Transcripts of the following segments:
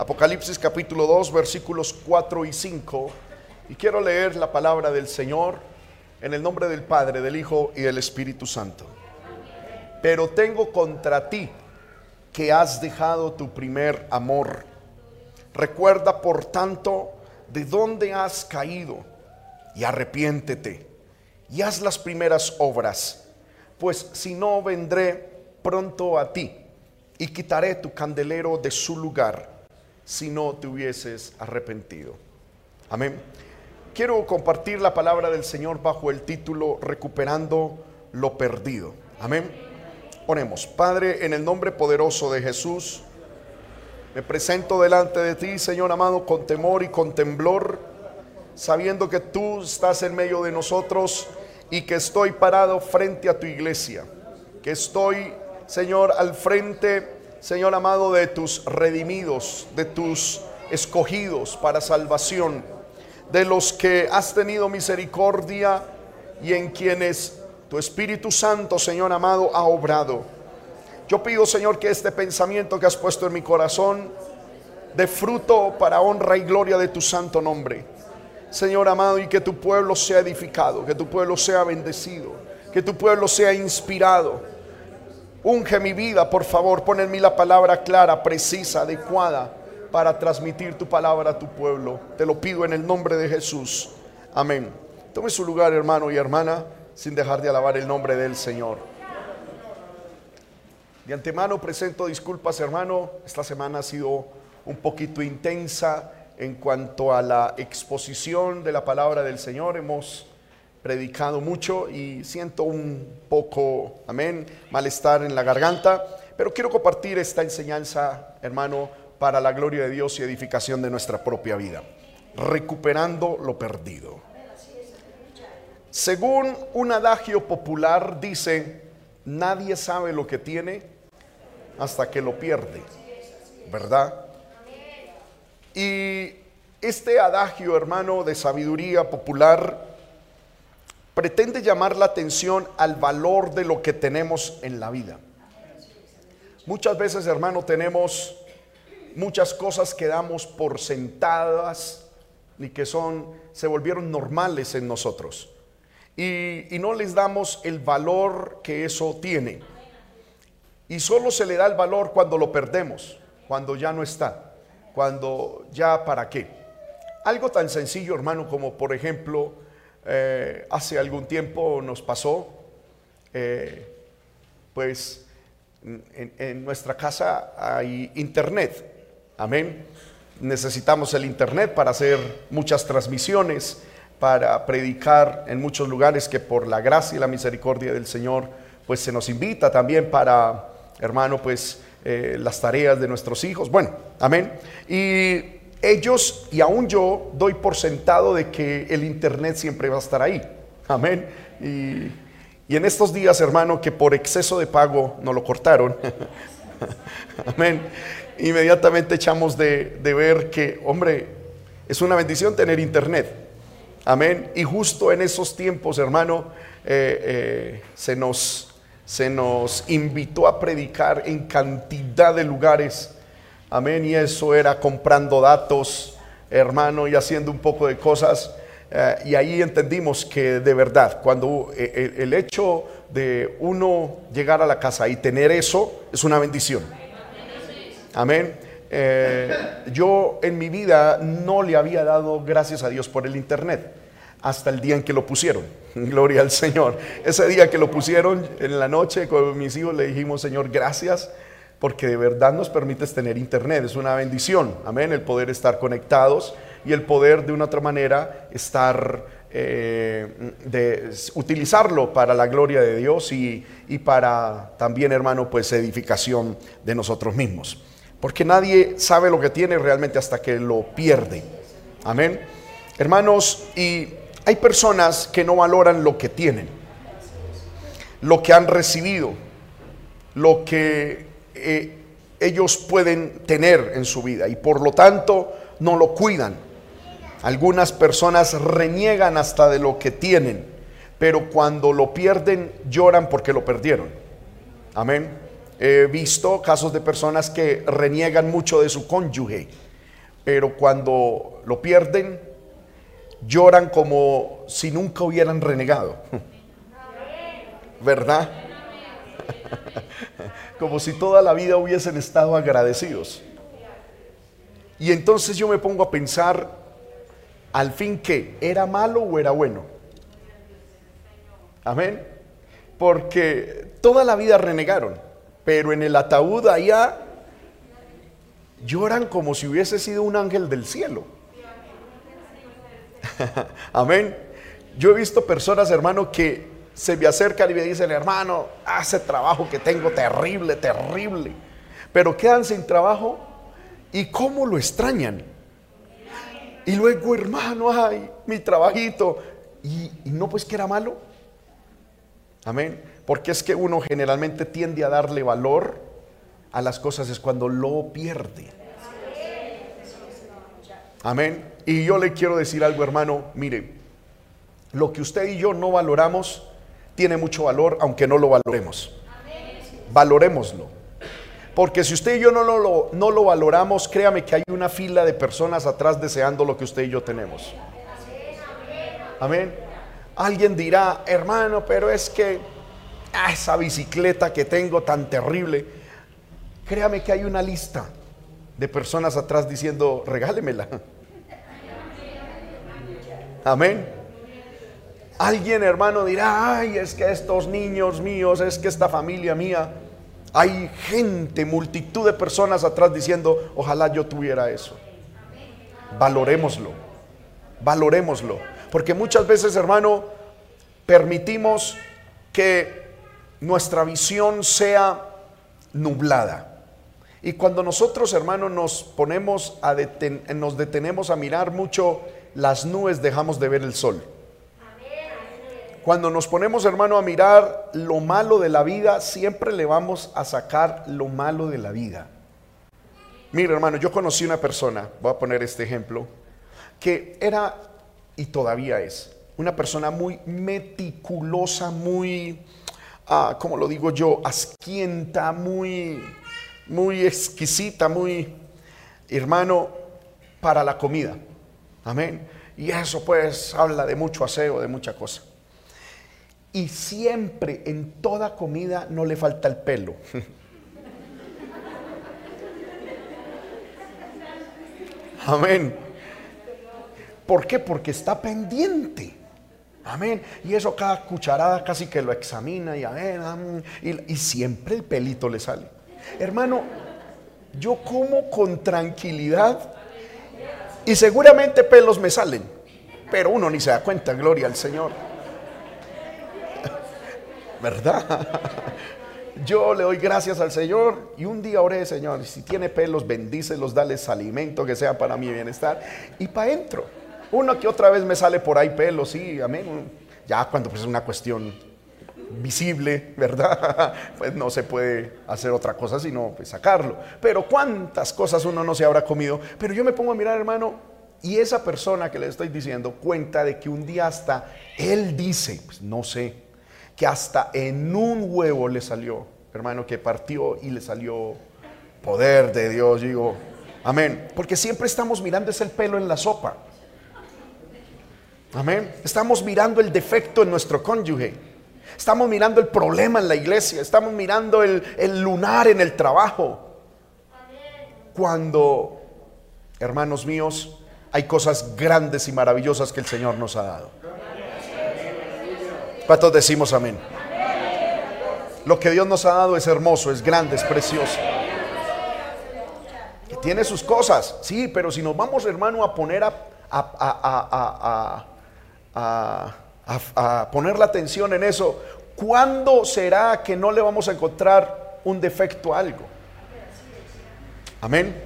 Apocalipsis capítulo 2, versículos 4 y 5. Y quiero leer la palabra del Señor en el nombre del Padre, del Hijo y del Espíritu Santo. Pero tengo contra ti que has dejado tu primer amor. Recuerda, por tanto, de dónde has caído y arrepiéntete y haz las primeras obras, pues si no vendré pronto a ti y quitaré tu candelero de su lugar si no te hubieses arrepentido. Amén. Quiero compartir la palabra del Señor bajo el título Recuperando lo perdido. Amén. Ponemos, Padre, en el nombre poderoso de Jesús, me presento delante de ti, Señor amado, con temor y con temblor, sabiendo que tú estás en medio de nosotros y que estoy parado frente a tu iglesia, que estoy, Señor, al frente, Señor amado, de tus redimidos, de tus escogidos para salvación, de los que has tenido misericordia y en quienes tu Espíritu Santo, Señor amado, ha obrado. Yo pido, Señor, que este pensamiento que has puesto en mi corazón dé fruto para honra y gloria de tu santo nombre. Señor amado, y que tu pueblo sea edificado, que tu pueblo sea bendecido, que tu pueblo sea inspirado. Unge mi vida, por favor, pon en mí la palabra clara, precisa, adecuada para transmitir tu palabra a tu pueblo. Te lo pido en el nombre de Jesús. Amén. Tome su lugar, hermano y hermana, sin dejar de alabar el nombre del Señor. De antemano presento disculpas, hermano. Esta semana ha sido un poquito intensa en cuanto a la exposición de la palabra del Señor. Hemos predicado mucho y siento un poco, amén, malestar en la garganta, pero quiero compartir esta enseñanza, hermano, para la gloria de Dios y edificación de nuestra propia vida, recuperando lo perdido. Según un adagio popular dice, nadie sabe lo que tiene hasta que lo pierde, ¿verdad? Y este adagio, hermano, de sabiduría popular, pretende llamar la atención al valor de lo que tenemos en la vida. Muchas veces, hermano, tenemos muchas cosas que damos por sentadas y que son, se volvieron normales en nosotros. Y, y no les damos el valor que eso tiene. Y solo se le da el valor cuando lo perdemos, cuando ya no está cuando ya para qué. Algo tan sencillo, hermano, como por ejemplo, eh, hace algún tiempo nos pasó, eh, pues en, nuestra casa hay internet, amén. Necesitamos el internet para hacer muchas transmisiones, para predicar en muchos lugares que por la gracia y la misericordia del Señor, pues se nos invita también para, hermano, pues eh, las tareas de nuestros hijos. Bueno, amén. Y ellos y aún yo doy por sentado de que el Internet siempre va a estar ahí. Amén. Y, en estos días, hermano, que por exceso de pago nos lo cortaron. amén. Inmediatamente echamos de, ver que, hombre, es una bendición tener Internet. Amén. Y justo en esos tiempos, hermano, eh, eh, se nos se nos invitó a predicar en cantidad de lugares. Amén. Y eso era comprando datos, hermano, y haciendo un poco de cosas. Eh, y ahí entendimos que de verdad, cuando eh, eh, el, hecho de uno llegar a la casa y tener eso es una bendición. Amén. yo en mi vida no le había dado gracias a Dios por el Internet hasta el día en que lo pusieron. Gloria al Señor. Ese día que lo pusieron en la noche con mis hijos le dijimos, Señor, gracias porque de verdad nos permites tener internet. Es una bendición. Amén. El poder estar conectados y el poder de una otra manera estar, eh, de utilizarlo para la gloria de Dios y, y para también, hermano, pues edificación de nosotros mismos. Porque nadie sabe lo que tiene realmente hasta que lo pierde. Amén. Hermanos, y hay personas que no valoran lo que tienen, lo que han recibido, lo que eh, ellos pueden tener en su vida y por lo tanto no lo cuidan. Algunas personas reniegan hasta de lo que tienen, pero cuando lo pierden lloran porque lo perdieron. Amén. He visto casos de personas que reniegan mucho de su cónyuge pero cuando lo pierden, lloran como si nunca hubieran renegado. ¿Verdad? Como si toda la vida hubiesen estado agradecidos. Y entonces yo me pongo a pensar, al fin que, ¿era malo o era bueno? Amén. Porque toda la vida renegaron, pero en el ataúd allá lloran como si hubiese sido un ángel del cielo. Amén. Yo he visto personas, hermano, que se me acercan y me dicen, hermano, hace trabajo que tengo terrible, terrible. Pero quedan sin trabajo y cómo lo extrañan. Y luego, hermano, ay, mi trabajito. Y, y no, pues que era malo. Amén. Porque es que uno generalmente tiende a darle valor a las cosas es cuando lo pierde. Amén. Y yo le quiero decir algo, hermano. Mire, lo que usted y yo no valoramos tiene mucho valor, aunque no lo valoremos. Valorémoslo. Porque si usted y yo no lo, no lo valoramos, créame que hay una fila de personas atrás deseando lo que usted y yo tenemos. Amén. Alguien dirá, hermano, pero es que ah, esa bicicleta que tengo tan terrible, créame que hay una lista de personas atrás diciendo, regálemela. Amén. Alguien, hermano, dirá, ay, es que estos niños míos, es que esta familia mía, hay gente, multitud de personas atrás diciendo, ojalá yo tuviera eso. Valorémoslo, valorémoslo. Porque muchas veces, hermano, permitimos que nuestra visión sea nublada. Y cuando nosotros, hermanos, nos ponemos a nos detenemos a mirar mucho las nubes, dejamos de ver el sol. Cuando nos ponemos, hermano, a mirar lo malo de la vida, siempre le vamos a sacar lo malo de la vida. Mira, hermano, yo conocí una persona, voy a poner este ejemplo, que era y todavía es una persona muy meticulosa, muy, ah, como lo digo yo, asquienta, muy muy exquisita, muy, hermano, para la comida. Amén. Y eso pues habla de mucho aseo, de mucha cosa. Y siempre en toda comida no le falta el pelo. Amén. ¿Por qué? Porque está pendiente. Amén. Y eso cada cucharada casi que lo examina y, amén, y, y siempre el pelito le sale. Hermano, yo como con tranquilidad y seguramente pelos me salen, pero uno ni se da cuenta, gloria al Señor. ¿Verdad? Yo le doy gracias al Señor y un día oré, Señor, si tiene pelos, bendícelos, dales alimento que sea para mi bienestar. Y para adentro, uno que otra vez me sale por ahí pelos, sí, amén. Ya cuando pues es una cuestión visible, ¿verdad? Pues no se puede hacer otra cosa sino pues, sacarlo. Pero cuántas cosas uno no se habrá comido. Pero yo me pongo a mirar, hermano, y esa persona que le estoy diciendo cuenta de que un día hasta él dice, pues no sé, que hasta en un huevo le salió, hermano, que partió y le salió poder de Dios, digo, amén. Porque siempre estamos mirando ese pelo en la sopa. Amén. Estamos mirando el defecto en nuestro cónyuge. Estamos mirando el problema en la iglesia, estamos mirando el, lunar en el trabajo. Cuando, hermanos míos, hay cosas grandes y maravillosas que el Señor nos ha dado. ¿Cuántos decimos amén? Lo que Dios nos ha dado es hermoso, es grande, es precioso. tiene sus cosas, sí, pero si nos vamos, hermano, a poner a, a, a a, poner la atención en eso, ¿cuándo será que no le vamos a encontrar un defecto a algo? Amén.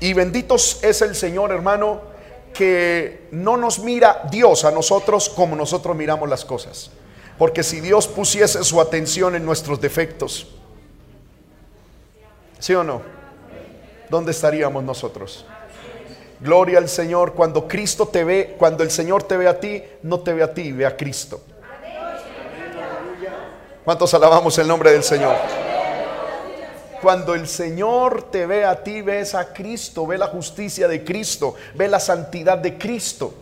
Y benditos es el Señor, hermano, que no nos mira Dios a nosotros como nosotros miramos las cosas. Porque si Dios pusiese su atención en nuestros defectos, ¿sí o no? ¿Dónde estaríamos nosotros? Gloria al Señor. Cuando Cristo te ve, cuando el Señor te ve a ti, no te ve a ti, ve a Cristo. ¿Cuántos alabamos el nombre del Señor? Cuando el Señor te ve a ti, ves a Cristo, ve la justicia de Cristo, ve la santidad de Cristo.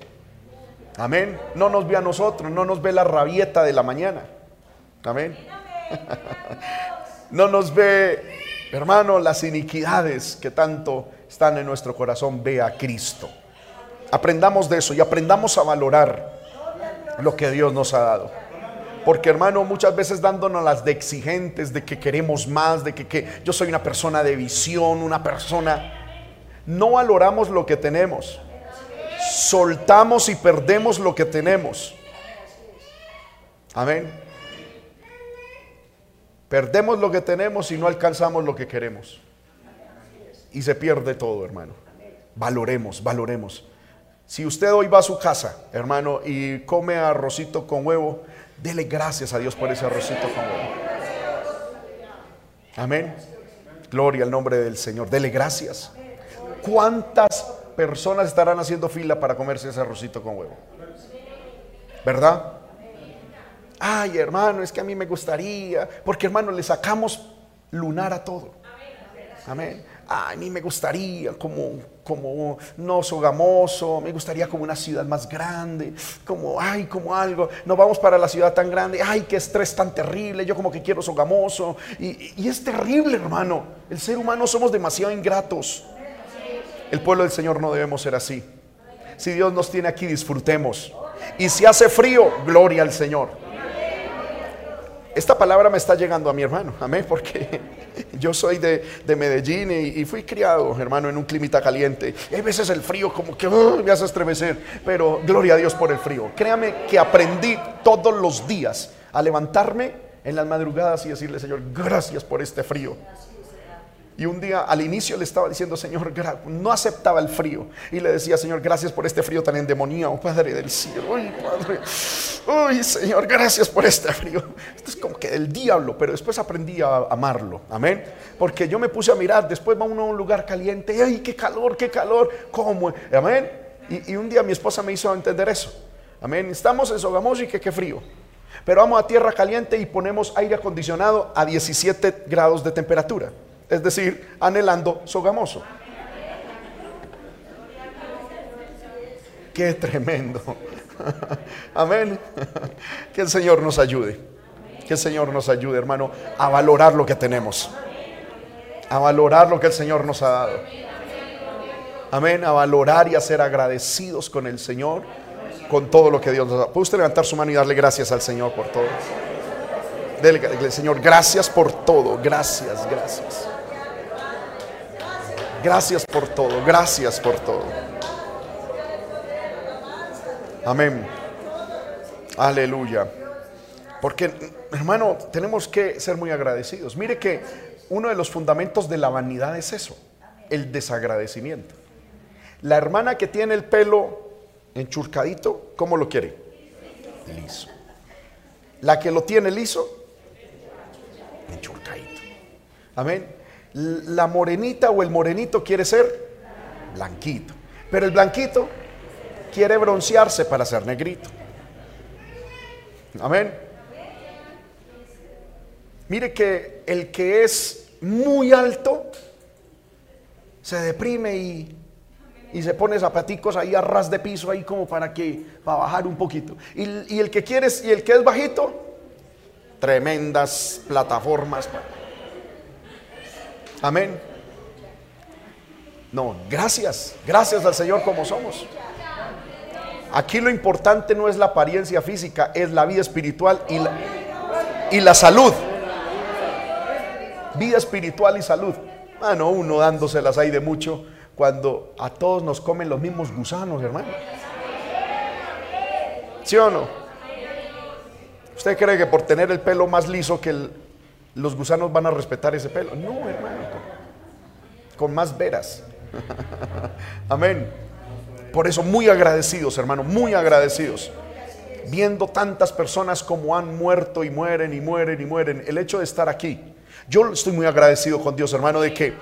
Amén. No nos ve a nosotros, no nos ve la rabieta de la mañana. Amén. No nos ve, hermano, las iniquidades que tanto están en nuestro corazón. Ve a Cristo. Aprendamos de eso y aprendamos a valorar lo que Dios nos ha dado. Porque hermano, muchas veces dándonos las de exigentes, de que queremos más, de que, que, yo soy una persona de visión, una persona... No valoramos lo que tenemos. Soltamos y perdemos lo que tenemos. Amén. Perdemos lo que tenemos y no alcanzamos lo que queremos. Y se pierde todo, hermano. Valoremos, valoremos. Si usted hoy va a su casa, hermano, y come arrocito con huevo, dele gracias a Dios por ese arrocito con huevo. Amén. Gloria al nombre del Señor. Dele gracias. ¿Cuántas personas estarán haciendo fila para comerse ese arrocito con huevo? ¿Verdad? Ay, hermano, es que a mí me gustaría, porque hermano, le sacamos lunar a todo. Amén. Ay, a mí me gustaría como, como no sogamoso, me gustaría como una ciudad más grande, como, ay, como algo, no vamos para la ciudad tan grande, ay, qué estrés tan terrible, yo como que quiero sogamoso. Y, y es terrible, hermano, el ser humano somos demasiado ingratos. El pueblo del Señor no debemos ser así. Si Dios nos tiene aquí, disfrutemos. Y si hace frío, gloria al Señor. Esta palabra me está llegando a mi hermano, amén, porque yo soy de, Medellín y, fui criado, hermano, en un clima caliente. Y hay veces el frío como que me hace estremecer, pero gloria a Dios por el frío. Créame que aprendí todos los días a levantarme en las madrugadas y decirle, Señor, gracias por este frío. Y un día al inicio le estaba diciendo, Señor, no aceptaba el frío. Y le decía, Señor, gracias por este frío tan endemoniado, Padre del cielo. Uy, Padre. Uy, Señor, gracias por este frío. Esto es como que del diablo, pero después aprendí a amarlo. Amén. Porque yo me puse a mirar, después va uno a un lugar caliente. ¡Ay, qué calor, qué calor! ¿Cómo? Amén. Y, un día mi esposa me hizo entender eso. Amén. Estamos en Sogamoso y que qué frío. Pero vamos a tierra caliente y ponemos aire acondicionado a 17 grados de temperatura es decir, anhelando sogamoso. Qué tremendo. Amén. Que el Señor nos ayude. Que el Señor nos ayude, hermano, a valorar lo que tenemos. A valorar lo que el Señor nos ha dado. Amén. A valorar y a ser agradecidos con el Señor, con todo lo que Dios nos dado. ¿Puede usted levantar su mano y darle gracias al Señor por todo? Dele, Señor, gracias por todo. Gracias, gracias. Gracias por todo, gracias por todo. Amén. Aleluya. Porque, hermano, tenemos que ser muy agradecidos. Mire que uno de los fundamentos de la vanidad es eso, el desagradecimiento. La hermana que tiene el pelo enchurcadito, ¿cómo lo quiere? Liso. La que lo tiene liso, enchurcadito. Amén la morenita o el morenito quiere ser blanquito. Pero el blanquito quiere broncearse para ser negrito. Amén. Mire que el que es muy alto se deprime y, se pone zapaticos ahí a ras de piso ahí como para que para bajar un poquito. Y, y el que quiere y el que es bajito, tremendas plataformas. Amén. No, gracias, gracias al Señor como somos. Aquí lo importante no es la apariencia física, es la vida espiritual y la, y la salud. Vida espiritual y salud. Ah, no, uno dándoselas ahí de mucho cuando a todos nos comen los mismos gusanos, hermano. ¿Sí o no? ¿Usted cree que por tener el pelo más liso que el, los gusanos van a respetar ese pelo. No, hermano, con, más veras. Amén. Por eso muy agradecidos, hermano, muy agradecidos. Viendo tantas personas como han muerto y mueren y mueren y mueren. El hecho de estar aquí. Yo estoy muy agradecido con Dios, hermano, de que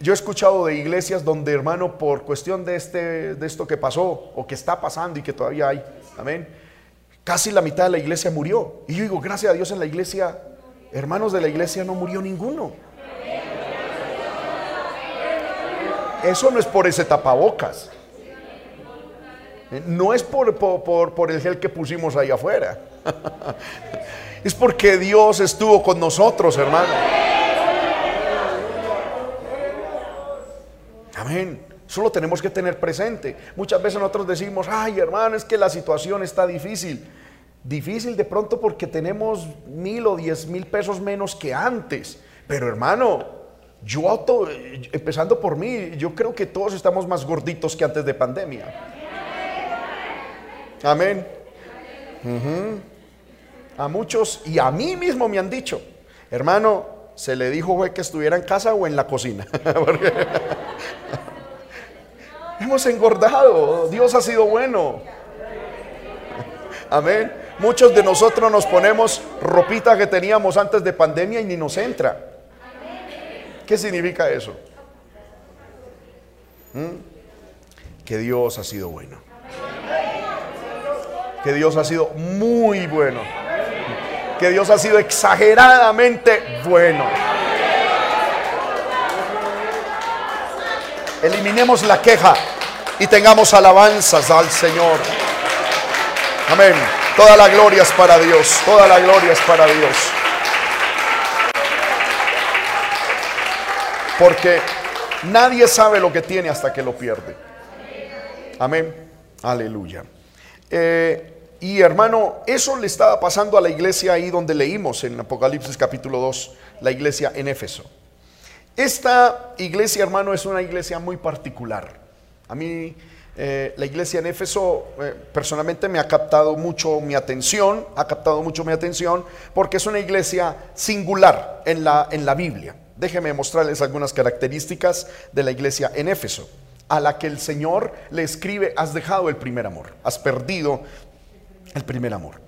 yo he escuchado de iglesias donde, hermano, por cuestión de, este, de esto que pasó o que está pasando y que todavía hay, amén, casi la mitad de la iglesia murió. Y yo digo, gracias a Dios en la iglesia hermanos de la iglesia no murió ninguno. Eso no es por ese tapabocas. No es por, por, por, el gel que pusimos ahí afuera. Es porque Dios estuvo con nosotros, hermano. Amén. Eso lo tenemos que tener presente. Muchas veces nosotros decimos, ay hermano, es que la situación está difícil. Difícil de pronto porque tenemos mil o diez mil pesos menos que antes. Pero hermano, yo auto, empezando por mí, yo creo que todos estamos más gorditos que antes de pandemia. Amén. A muchos y a mí mismo me han dicho, hermano, se le dijo que estuviera en casa o en la cocina. hemos engordado, Dios ha sido bueno. Amén. Muchos de nosotros nos ponemos ropita que teníamos antes de pandemia y ni nos entra. ¿Qué significa eso? ¿Mm? Que Dios ha sido bueno. Que Dios ha sido muy bueno. Que Dios ha sido exageradamente bueno. Eliminemos la queja y tengamos alabanzas al Señor. Amén. Toda la gloria es para Dios. Toda la gloria es para Dios. Porque nadie sabe lo que tiene hasta que lo pierde. Amén. Aleluya. Eh, y hermano, eso le estaba pasando a la iglesia ahí donde leímos en Apocalipsis capítulo 2, la iglesia en Éfeso. Esta iglesia, hermano, es una iglesia muy particular. A mí eh, la iglesia en Éfeso eh, personalmente me ha captado mucho mi atención, ha captado mucho mi atención porque es una iglesia singular en la, en la Biblia. Déjenme mostrarles algunas características de la iglesia en Éfeso, a la que el Señor le escribe, has dejado el primer amor, has perdido el primer amor.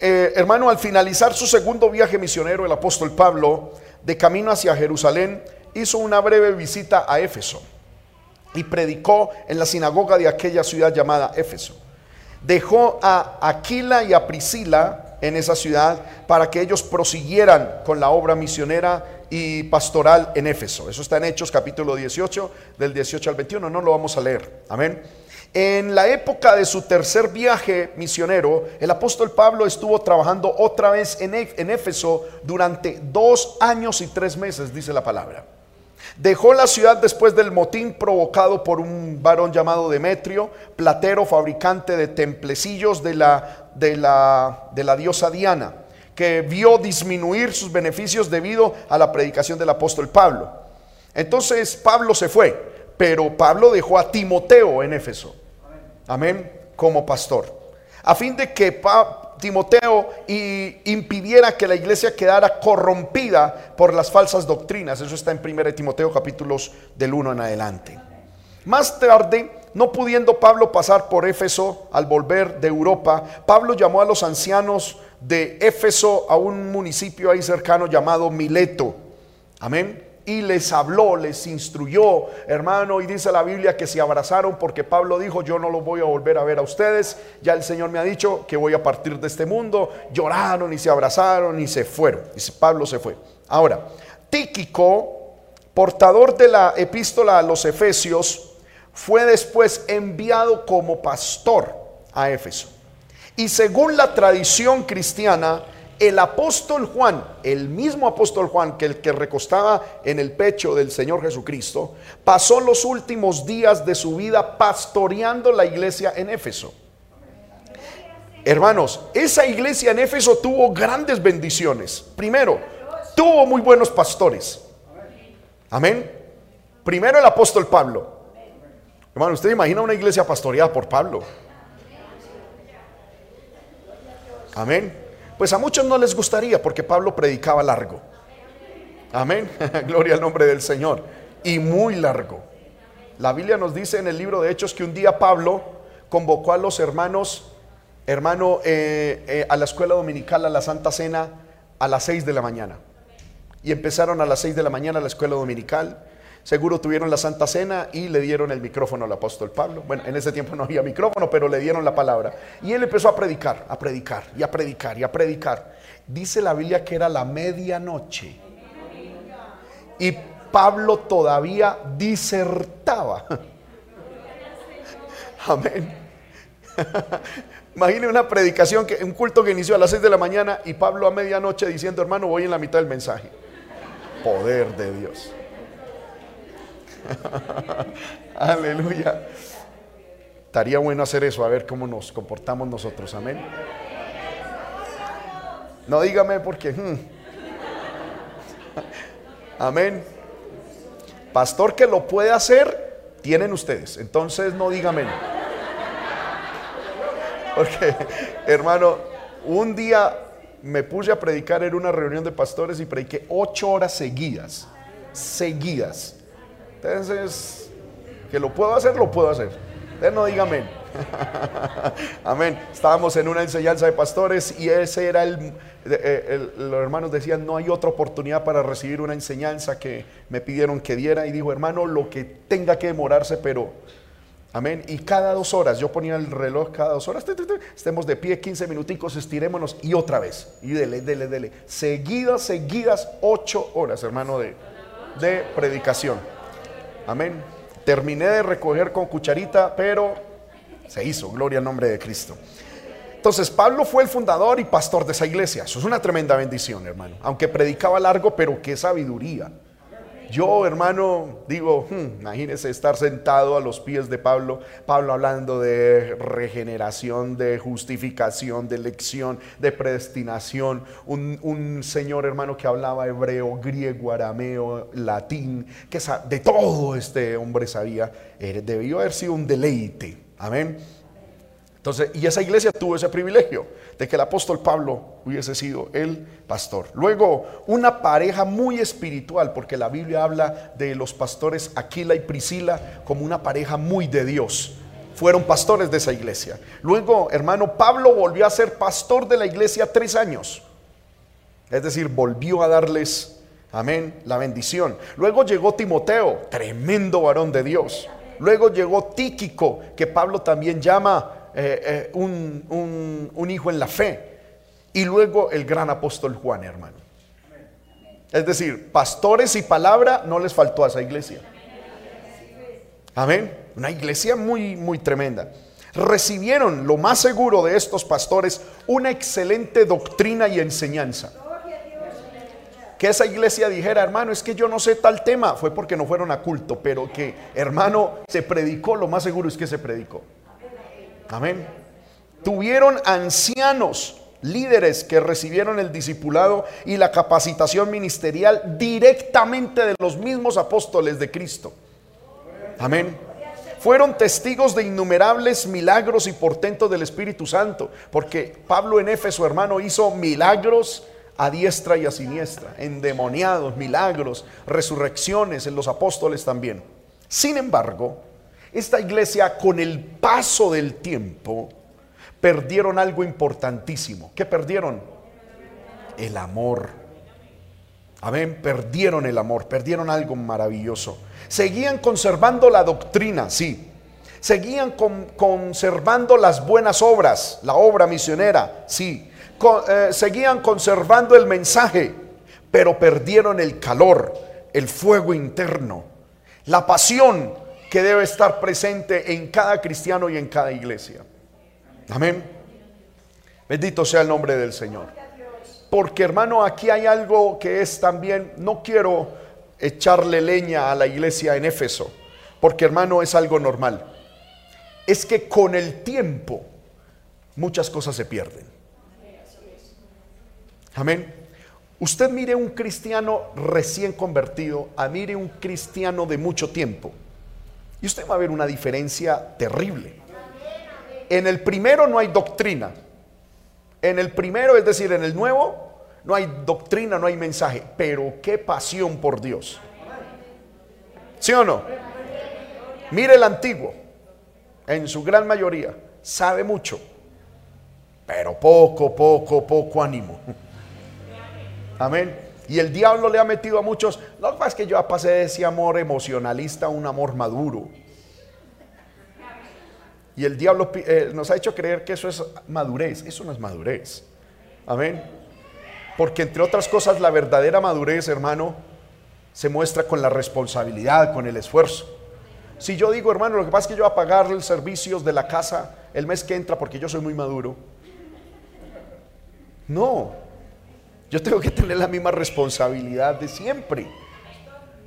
Eh, hermano, al finalizar su segundo viaje misionero, el apóstol Pablo, de camino hacia Jerusalén, hizo una breve visita a Éfeso y predicó en la sinagoga de aquella ciudad llamada Éfeso. Dejó a Aquila y a Priscila en esa ciudad para que ellos prosiguieran con la obra misionera y pastoral en Éfeso. Eso está en Hechos capítulo 18, del 18 al 21, no lo vamos a leer. Amén. En la época de su tercer viaje misionero, el apóstol Pablo estuvo trabajando otra vez en, Éfeso durante dos años y tres meses, dice la palabra. Dejó la ciudad después del motín provocado por un varón llamado Demetrio, platero, fabricante de templecillos de la, de la, de la diosa Diana, que vio disminuir sus beneficios debido a la predicación del apóstol Pablo. Entonces Pablo se fue, pero Pablo dejó a Timoteo en Éfeso. Amén, como pastor. A fin de que Timoteo y impidiera que la iglesia quedara corrompida por las falsas doctrinas. Eso está en 1 Timoteo capítulos del 1 en adelante. Más tarde, no pudiendo Pablo pasar por Éfeso al volver de Europa, Pablo llamó a los ancianos de Éfeso a un municipio ahí cercano llamado Mileto. Amén y les habló, les instruyó, hermano, y dice la Biblia que se abrazaron porque Pablo dijo, yo no lo voy a volver a ver a ustedes, ya el Señor me ha dicho que voy a partir de este mundo, lloraron y se abrazaron y se fueron, y Pablo se fue. Ahora, Tíquico, portador de la epístola a los Efesios, fue después enviado como pastor a Éfeso. Y según la tradición cristiana, el apóstol Juan, el mismo apóstol Juan que el que recostaba en el pecho del Señor Jesucristo, pasó los últimos días de su vida pastoreando la iglesia en Éfeso. Hermanos, esa iglesia en Éfeso tuvo grandes bendiciones. Primero, tuvo muy buenos pastores. Amén. Primero el apóstol Pablo. Hermano, usted imagina una iglesia pastoreada por Pablo. Amén. Pues a muchos no les gustaría porque Pablo predicaba largo. Amén. Gloria al nombre del Señor. Y muy largo. La Biblia nos dice en el libro de Hechos que un día Pablo convocó a los hermanos, hermano, eh, eh, a la escuela dominical, a la Santa Cena, a las 6 de la mañana. Y empezaron a las 6 de la mañana la escuela dominical. Seguro tuvieron la Santa Cena y le dieron el micrófono al apóstol Pablo. Bueno, en ese tiempo no había micrófono, pero le dieron la palabra. Y él empezó a predicar, a predicar, y a predicar, y a predicar. Dice la Biblia que era la medianoche. Y Pablo todavía disertaba. Amén. Imagine una predicación, que, un culto que inició a las 6 de la mañana y Pablo a medianoche diciendo, hermano, voy en la mitad del mensaje. Poder de Dios. Aleluya. Estaría bueno hacer eso, a ver cómo nos comportamos nosotros. Amén. No dígame porque... Hmm. Amén. Pastor que lo puede hacer, tienen ustedes. Entonces no dígame. Porque, hermano, un día me puse a predicar en una reunión de pastores y prediqué ocho horas seguidas. Seguidas. Entonces, que lo puedo hacer, lo puedo hacer. Usted no diga amén. amén. Estábamos en una enseñanza de pastores y ese era el, los hermanos decían, no hay otra oportunidad para recibir una enseñanza que me pidieron que diera. Y dijo, hermano, lo que tenga que demorarse, pero Amén. Y cada dos horas, yo ponía el reloj cada dos horas, estemos de pie 15 minuticos, estirémonos y otra vez. Y dele, dele, dele. Seguidas, seguidas, ocho horas, hermano, de, de predicación. Amén. Terminé de recoger con cucharita, pero se hizo. Gloria al nombre de Cristo. Entonces, Pablo fue el fundador y pastor de esa iglesia. Eso es una tremenda bendición, hermano. Aunque predicaba largo, pero qué sabiduría. Yo, hermano, digo, hmm, imagínese estar sentado a los pies de Pablo, Pablo hablando de regeneración, de justificación, de elección, de predestinación, un, señor hermano que hablaba hebreo, griego, arameo, latín, que de todo este hombre sabía, eh, debió haber sido un deleite, amén. Entonces, y esa iglesia tuvo ese privilegio de que el apóstol Pablo hubiese sido el pastor. Luego, una pareja muy espiritual, porque la Biblia habla de los pastores Aquila y Priscila como una pareja muy de Dios. Fueron pastores de esa iglesia. Luego, hermano, Pablo volvió a ser pastor de la iglesia tres años. Es decir, volvió a darles, amén, la bendición. Luego llegó Timoteo, tremendo varón de Dios. Luego llegó Tíquico, que Pablo también llama eh, eh, un, hijo en la fe. Y luego el gran apóstol Juan, hermano. Es decir, pastores y palabra no les faltó a esa iglesia. Amén. Una iglesia muy, muy tremenda. Recibieron lo más seguro de estos pastores una excelente doctrina y enseñanza. Que esa iglesia dijera, hermano, es que yo no sé tal tema, fue porque no fueron a culto, pero que, hermano, se predicó, lo más seguro es que se predicó. Amén. Tuvieron ancianos, líderes que recibieron el discipulado y la capacitación ministerial directamente de los mismos apóstoles de Cristo. Amén. Fueron testigos de innumerables milagros y portentos del Espíritu Santo, porque Pablo en Éfeso, hermano, hizo milagros a diestra y a siniestra, endemoniados, milagros, resurrecciones en los apóstoles también. Sin embargo, esta iglesia con el paso del tiempo perdieron algo importantísimo. ¿Qué perdieron? El amor. Amén, perdieron el amor, perdieron algo maravilloso. Seguían conservando la doctrina, sí. Seguían conservando las buenas obras, la obra misionera, sí. Eh, seguían conservando el mensaje, pero perdieron el calor, el fuego interno, la pasión que debe estar presente en cada cristiano y en cada iglesia. Amén. Bendito sea el nombre del Señor. Porque hermano, aquí hay algo que es también, no quiero echarle leña a la iglesia en Éfeso, porque hermano es algo normal. Es que con el tiempo muchas cosas se pierden. Amén. Usted mire un cristiano recién convertido a mire un cristiano de mucho tiempo. Y usted va a ver una diferencia terrible. En el primero no hay doctrina. En el primero, es decir, en el nuevo, no hay doctrina, no hay mensaje. Pero qué pasión por Dios. ¿Sí o no? Mire el antiguo. En su gran mayoría sabe mucho. Pero poco, poco, poco ánimo. Amén. Y el diablo le ha metido a muchos. Lo que pasa es que yo pasé de ese amor emocionalista a un amor maduro. Y el diablo eh, nos ha hecho creer que eso es madurez. Eso no es madurez. Amén. Porque entre otras cosas, la verdadera madurez, hermano, se muestra con la responsabilidad, con el esfuerzo. Si yo digo, hermano, lo que pasa es que yo voy a pagar los servicios de la casa el mes que entra porque yo soy muy maduro. No, yo tengo que tener la misma responsabilidad de siempre.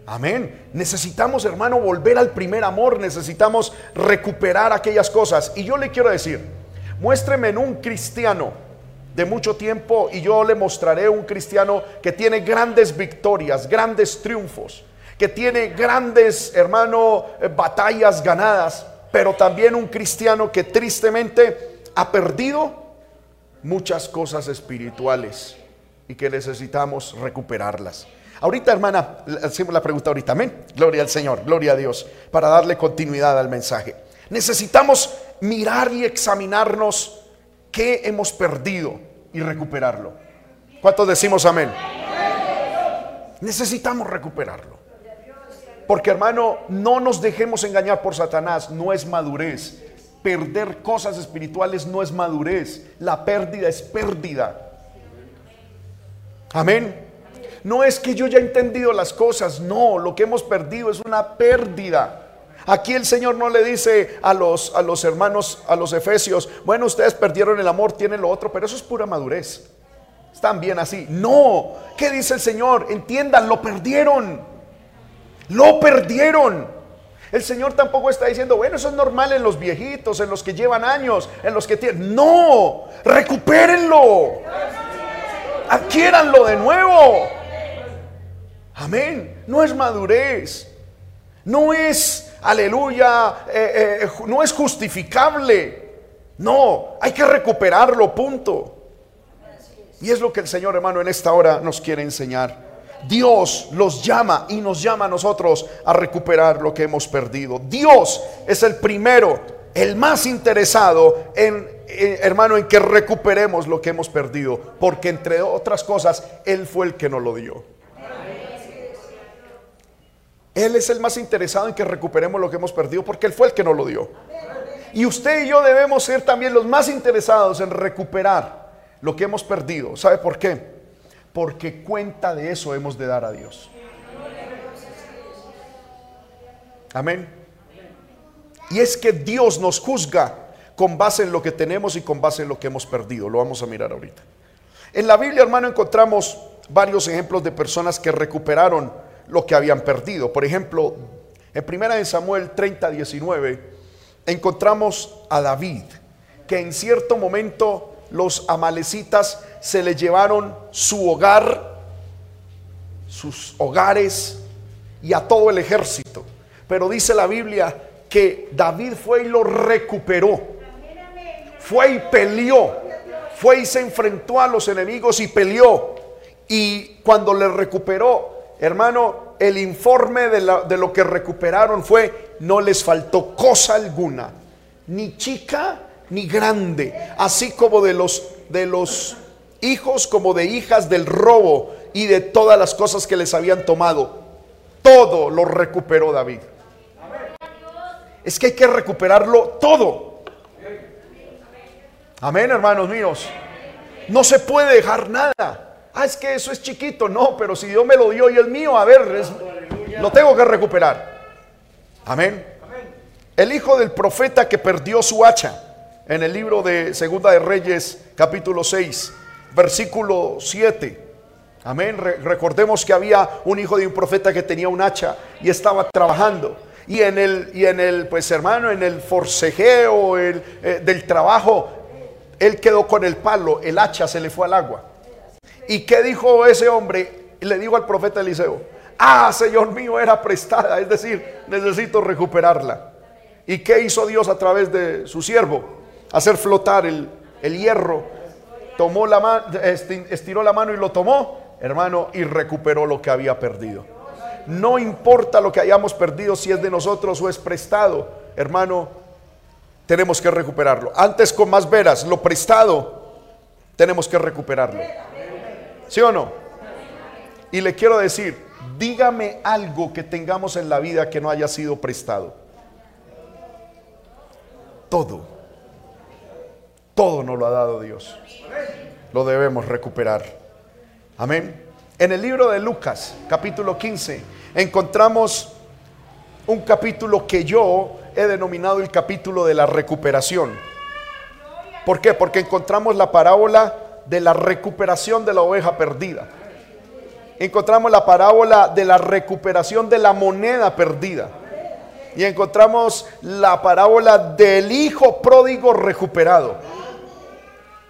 Amén. Necesitamos, hermano, volver al primer amor. Necesitamos recuperar aquellas cosas. Y yo le quiero decir, muéstreme en un cristiano de mucho tiempo y yo le mostraré un cristiano que tiene grandes victorias, grandes triunfos que tiene grandes, hermano, eh, batallas ganadas, pero también un cristiano que tristemente ha perdido muchas cosas espirituales y que necesitamos recuperarlas. Ahorita, hermana, hacemos la pregunta ahorita, amén. Gloria al Señor, gloria a Dios, para darle continuidad al mensaje. Necesitamos mirar y examinarnos qué hemos perdido y recuperarlo. ¿Cuántos decimos amén? Necesitamos recuperarlo. Porque hermano, no nos dejemos engañar por Satanás, no es madurez. Perder cosas espirituales no es madurez, la pérdida es pérdida. Amén. No es que yo ya he entendido las cosas, no, lo que hemos perdido es una pérdida. Aquí el Señor no le dice a los, a los hermanos, a los efesios, bueno, ustedes perdieron el amor, tienen lo otro, pero eso es pura madurez. Están bien así. No, ¿qué dice el Señor? Entiendan, lo perdieron. Lo perdieron. El Señor tampoco está diciendo, bueno, eso es normal en los viejitos, en los que llevan años, en los que tienen... No, recupérenlo. Adquiéranlo de nuevo. Amén. No es madurez. No es, aleluya, eh, eh, no es justificable. No, hay que recuperarlo, punto. Y es lo que el Señor hermano en esta hora nos quiere enseñar. Dios los llama y nos llama a nosotros a recuperar lo que hemos perdido. Dios es el primero, el más interesado en, eh, hermano, en que recuperemos lo que hemos perdido, porque entre otras cosas, Él fue el que nos lo dio. Él es el más interesado en que recuperemos lo que hemos perdido, porque Él fue el que nos lo dio. Y usted y yo debemos ser también los más interesados en recuperar lo que hemos perdido. ¿Sabe por qué? porque cuenta de eso hemos de dar a Dios. Amén. Y es que Dios nos juzga con base en lo que tenemos y con base en lo que hemos perdido. Lo vamos a mirar ahorita. En la Biblia, hermano, encontramos varios ejemplos de personas que recuperaron lo que habían perdido. Por ejemplo, en primera de Samuel 30, 19, encontramos a David, que en cierto momento los amalecitas se le llevaron su hogar, sus hogares y a todo el ejército. Pero dice la Biblia que David fue y lo recuperó. Fue y peleó. Fue y se enfrentó a los enemigos y peleó. Y cuando le recuperó, hermano, el informe de, de lo que recuperaron fue, no les faltó cosa alguna, ni chica ni grande, así como de los de los hijos como de hijas del robo y de todas las cosas que les habían tomado. Todo lo recuperó David. Es que hay que recuperarlo todo. Amén, hermanos míos. No se puede dejar nada. Ah, es que eso es chiquito. No, pero si Dios me lo dio y es mío, a ver, lo tengo que recuperar. Amén. El hijo del profeta que perdió su hacha en el libro de Segunda de Reyes, capítulo 6, versículo 7. Amén. recordemos que había un hijo de un profeta que tenía un hacha y estaba trabajando. Y en el, y en el pues hermano, en el forcejeo el, eh, del trabajo, él quedó con el palo, el hacha se le fue al agua. ¿Y qué dijo ese hombre? Le dijo al profeta Eliseo, ah, Señor mío, era prestada, es decir, necesito recuperarla. ¿Y qué hizo Dios a través de su siervo? hacer flotar el, hierro, tomó la mano, estiró la mano y lo tomó, hermano, y recuperó lo que había perdido. No importa lo que hayamos perdido, si es de nosotros o es prestado, hermano, tenemos que recuperarlo. Antes con más veras, lo prestado, tenemos que recuperarlo. ¿Sí o no? Y le quiero decir, dígame algo que tengamos en la vida que no haya sido prestado. Todo. Todo nos lo ha dado Dios. Lo debemos recuperar. Amén. En el libro de Lucas, capítulo 15, encontramos un capítulo que yo he denominado el capítulo de la recuperación. ¿Por qué? Porque encontramos la parábola de la recuperación de la oveja perdida. Encontramos la parábola de la recuperación de la moneda perdida. Y encontramos la parábola del hijo pródigo recuperado.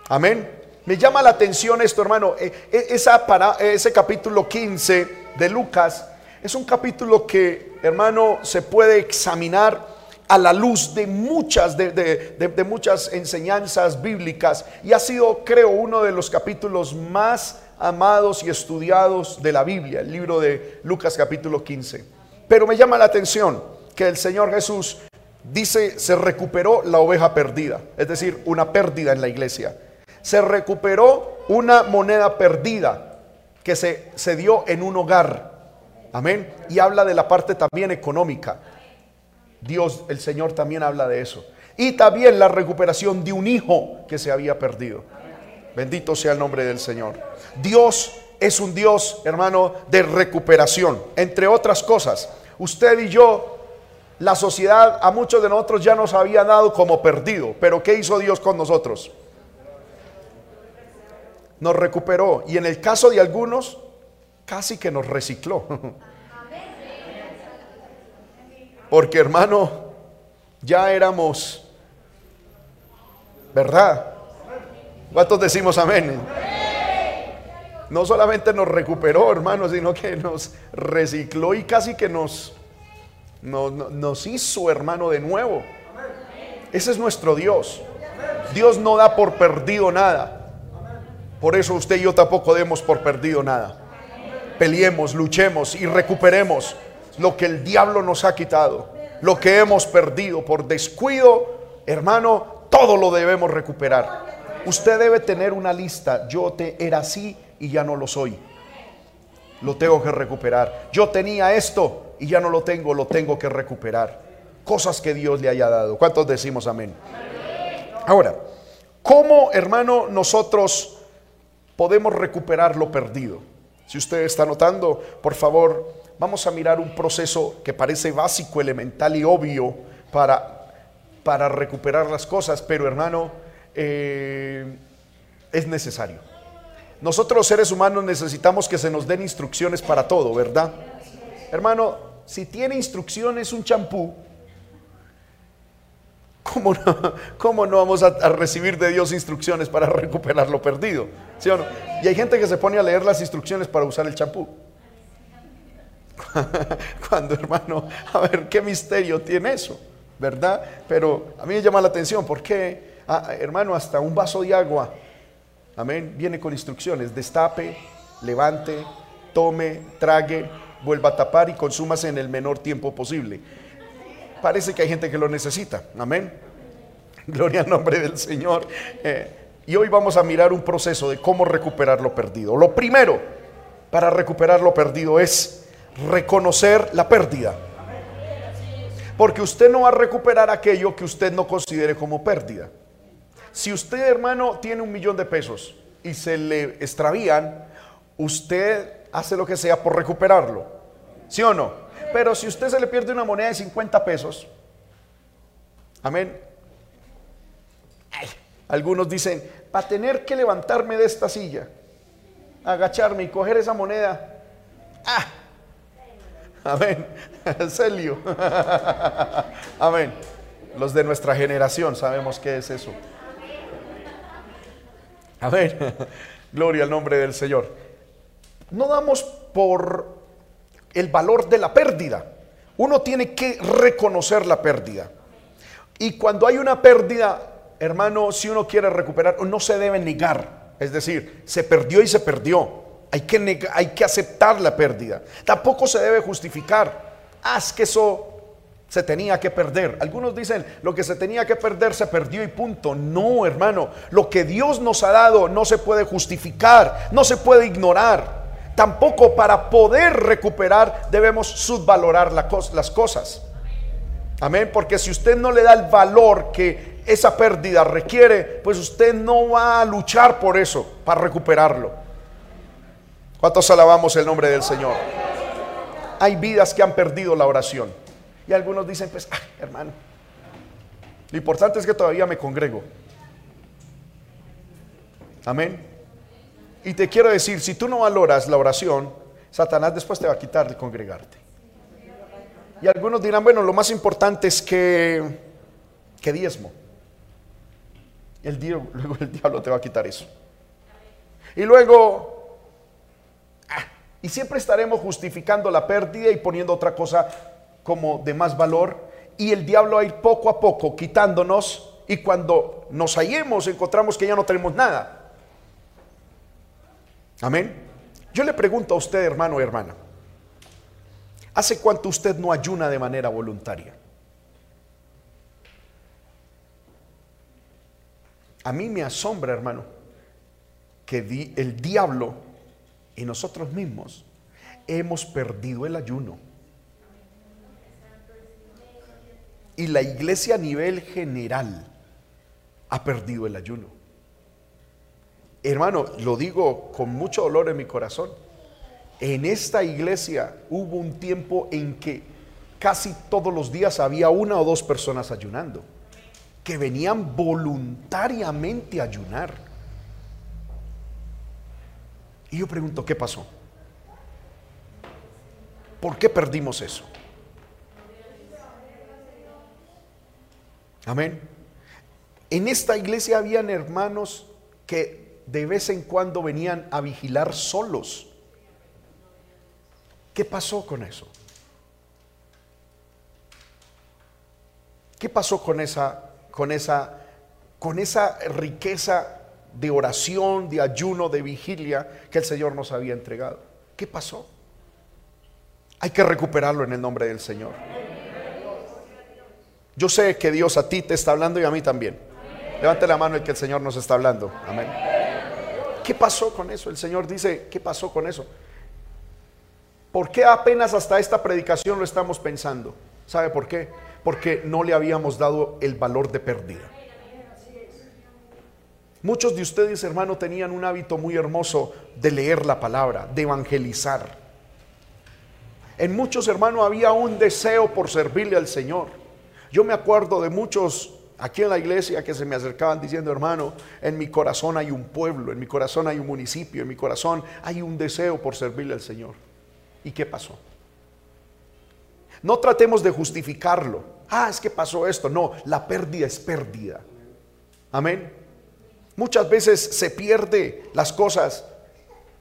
Amén. Me llama la atención esto, hermano. E, e, esa para, ese capítulo 15 de Lucas es un capítulo que, hermano, se puede examinar a la luz de muchas, de, de, muchas enseñanzas bíblicas y ha sido, creo, uno de los capítulos más amados y estudiados de la Biblia, el libro de Lucas capítulo 15. Pero me llama la atención que el Señor Jesús dice, se recuperó la oveja perdida, es decir, una pérdida en la iglesia se recuperó una moneda perdida que se, se dio en un hogar. Amén. Y habla de la parte también económica. Dios, el Señor también habla de eso. Y también la recuperación de un hijo que se había perdido. Bendito sea el nombre del Señor. Dios es un Dios, hermano, de recuperación. Entre otras cosas, usted y yo, la sociedad a muchos de nosotros ya nos había dado como perdido. Pero ¿qué hizo Dios con nosotros? Nos recuperó y en el caso de algunos casi que nos recicló. Porque hermano, ya éramos, ¿verdad? ¿Cuántos decimos amén? No solamente nos recuperó, hermano, sino que nos recicló y casi que nos, nos, nos hizo, hermano, de nuevo. Ese es nuestro Dios. Dios no da por perdido nada. Por eso usted y yo tampoco demos por perdido nada. Peleemos, luchemos y recuperemos lo que el diablo nos ha quitado, lo que hemos perdido por descuido, hermano, todo lo debemos recuperar. Usted debe tener una lista. Yo te era así y ya no lo soy. Lo tengo que recuperar. Yo tenía esto y ya no lo tengo, lo tengo que recuperar. Cosas que Dios le haya dado. ¿Cuántos decimos amén? Ahora, ¿cómo, hermano, nosotros podemos recuperar lo perdido. Si usted está notando, por favor, vamos a mirar un proceso que parece básico, elemental y obvio para, para recuperar las cosas, pero hermano, eh, es necesario. Nosotros seres humanos necesitamos que se nos den instrucciones para todo, ¿verdad? Hermano, si tiene instrucciones un champú, ¿cómo no, cómo no vamos a, recibir de Dios instrucciones para recuperar lo perdido? Y hay gente que se pone a leer las instrucciones para usar el champú. Cuando, hermano, a ver qué misterio tiene eso, ¿verdad? Pero a mí me llama la atención porque, ah, hermano, hasta un vaso de agua, amén, viene con instrucciones: destape, levante, tome, trague, vuelva a tapar y consúmase en el menor tiempo posible. Parece que hay gente que lo necesita, amén. Gloria al nombre del Señor. Eh, y hoy vamos a mirar un proceso de cómo recuperar lo perdido. Lo primero para recuperar lo perdido es reconocer la pérdida. Porque usted no va a recuperar aquello que usted no considere como pérdida. Si usted, hermano, tiene un millón de pesos y se le extravían, usted hace lo que sea por recuperarlo. ¿Sí o no? Pero si usted se le pierde una moneda de 50 pesos, amén, algunos dicen, para tener que levantarme de esta silla, agacharme y coger esa moneda. ¡Ah! Amén. Celio. Amén. Los de nuestra generación sabemos qué es eso. Amén. Gloria al nombre del Señor. No damos por el valor de la pérdida. Uno tiene que reconocer la pérdida. Y cuando hay una pérdida, hermano, si uno quiere recuperar, no se debe negar. Es decir, se perdió y se perdió. Hay que, hay que aceptar la pérdida. Tampoco se debe justificar. Haz que eso se tenía que perder. Algunos dicen, lo que se tenía que perder se perdió y punto. No, hermano, lo que Dios nos ha dado no se puede justificar, no se puede ignorar. Tampoco para poder recuperar debemos subvalorar las cosas. Amén, porque si usted no le da el valor que esa pérdida requiere, pues usted no va a luchar por eso, para recuperarlo. ¿Cuántos alabamos el nombre del Señor? Hay vidas que han perdido la oración. Y algunos dicen, pues, ah, hermano, lo importante es que todavía me congrego. Amén. Y te quiero decir, si tú no valoras la oración, Satanás después te va a quitar de congregarte. Y algunos dirán, bueno, lo más importante es que, que diezmo. El diablo, luego el diablo te va a quitar eso. Y luego, ah, y siempre estaremos justificando la pérdida y poniendo otra cosa como de más valor. Y el diablo va a ir poco a poco quitándonos. Y cuando nos hallemos, encontramos que ya no tenemos nada. Amén. Yo le pregunto a usted, hermano y hermana, ¿hace cuánto usted no ayuna de manera voluntaria? A mí me asombra, hermano, que el diablo y nosotros mismos hemos perdido el ayuno. Y la iglesia a nivel general ha perdido el ayuno. Hermano, lo digo con mucho dolor en mi corazón. En esta iglesia hubo un tiempo en que casi todos los días había una o dos personas ayunando que venían voluntariamente a ayunar. Y yo pregunto, ¿qué pasó? ¿Por qué perdimos eso? Amén. En esta iglesia habían hermanos que de vez en cuando venían a vigilar solos. ¿Qué pasó con eso? ¿Qué pasó con esa con esa, con esa riqueza de oración, de ayuno, de vigilia que el Señor nos había entregado. ¿Qué pasó? Hay que recuperarlo en el nombre del Señor. Yo sé que Dios a ti te está hablando y a mí también. Levante la mano el que el Señor nos está hablando. Amén. ¿Qué pasó con eso? El Señor dice, ¿qué pasó con eso? ¿Por qué apenas hasta esta predicación lo estamos pensando? ¿Sabe por qué? porque no le habíamos dado el valor de pérdida. Muchos de ustedes, hermano, tenían un hábito muy hermoso de leer la palabra, de evangelizar. En muchos, hermanos, había un deseo por servirle al Señor. Yo me acuerdo de muchos aquí en la iglesia que se me acercaban diciendo, hermano, en mi corazón hay un pueblo, en mi corazón hay un municipio, en mi corazón hay un deseo por servirle al Señor. ¿Y qué pasó? No tratemos de justificarlo ah, es que pasó esto. No, la pérdida es pérdida. Amén. Muchas veces se pierde las cosas,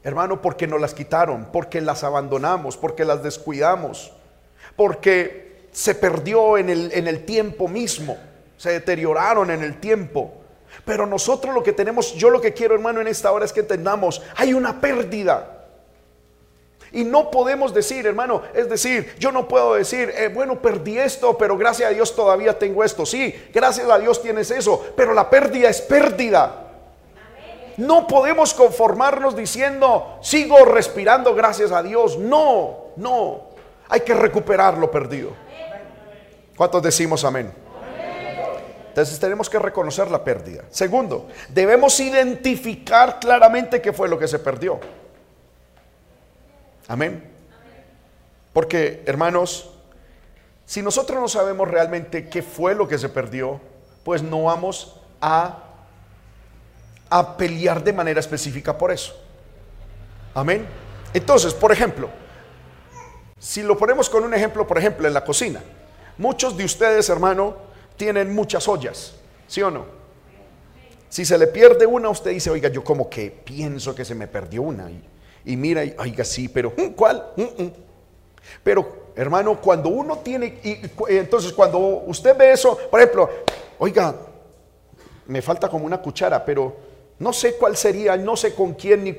hermano, porque nos las quitaron, porque las abandonamos, porque las descuidamos, porque se perdió en el, en el tiempo mismo, se deterioraron en el tiempo. Pero nosotros lo que tenemos, yo lo que quiero, hermano, en esta hora es que entendamos, hay una pérdida. Y no podemos decir, hermano, es decir, yo no puedo decir, eh, bueno, perdí esto, pero gracias a Dios todavía tengo esto. Sí, gracias a Dios tienes eso, pero la pérdida es pérdida. No podemos conformarnos diciendo, sigo respirando gracias a Dios. No, no. Hay que recuperar lo perdido. ¿Cuántos decimos amén? Entonces tenemos que reconocer la pérdida. Segundo, debemos identificar claramente qué fue lo que se perdió. Amén. Porque, hermanos, si nosotros no sabemos realmente qué fue lo que se perdió, pues no vamos a, a pelear de manera específica por eso. Amén. Entonces, por ejemplo, si lo ponemos con un ejemplo, por ejemplo, en la cocina, muchos de ustedes, hermano, tienen muchas ollas, ¿sí o no? Si se le pierde una, usted dice, oiga, yo como que pienso que se me perdió una. Y mira, oiga, sí, pero ¿mm, ¿cuál? Mm, mm. Pero, hermano, cuando uno tiene, y, entonces cuando usted ve eso, por ejemplo, oiga, me falta como una cuchara, pero no sé cuál sería, no sé con quién, ni,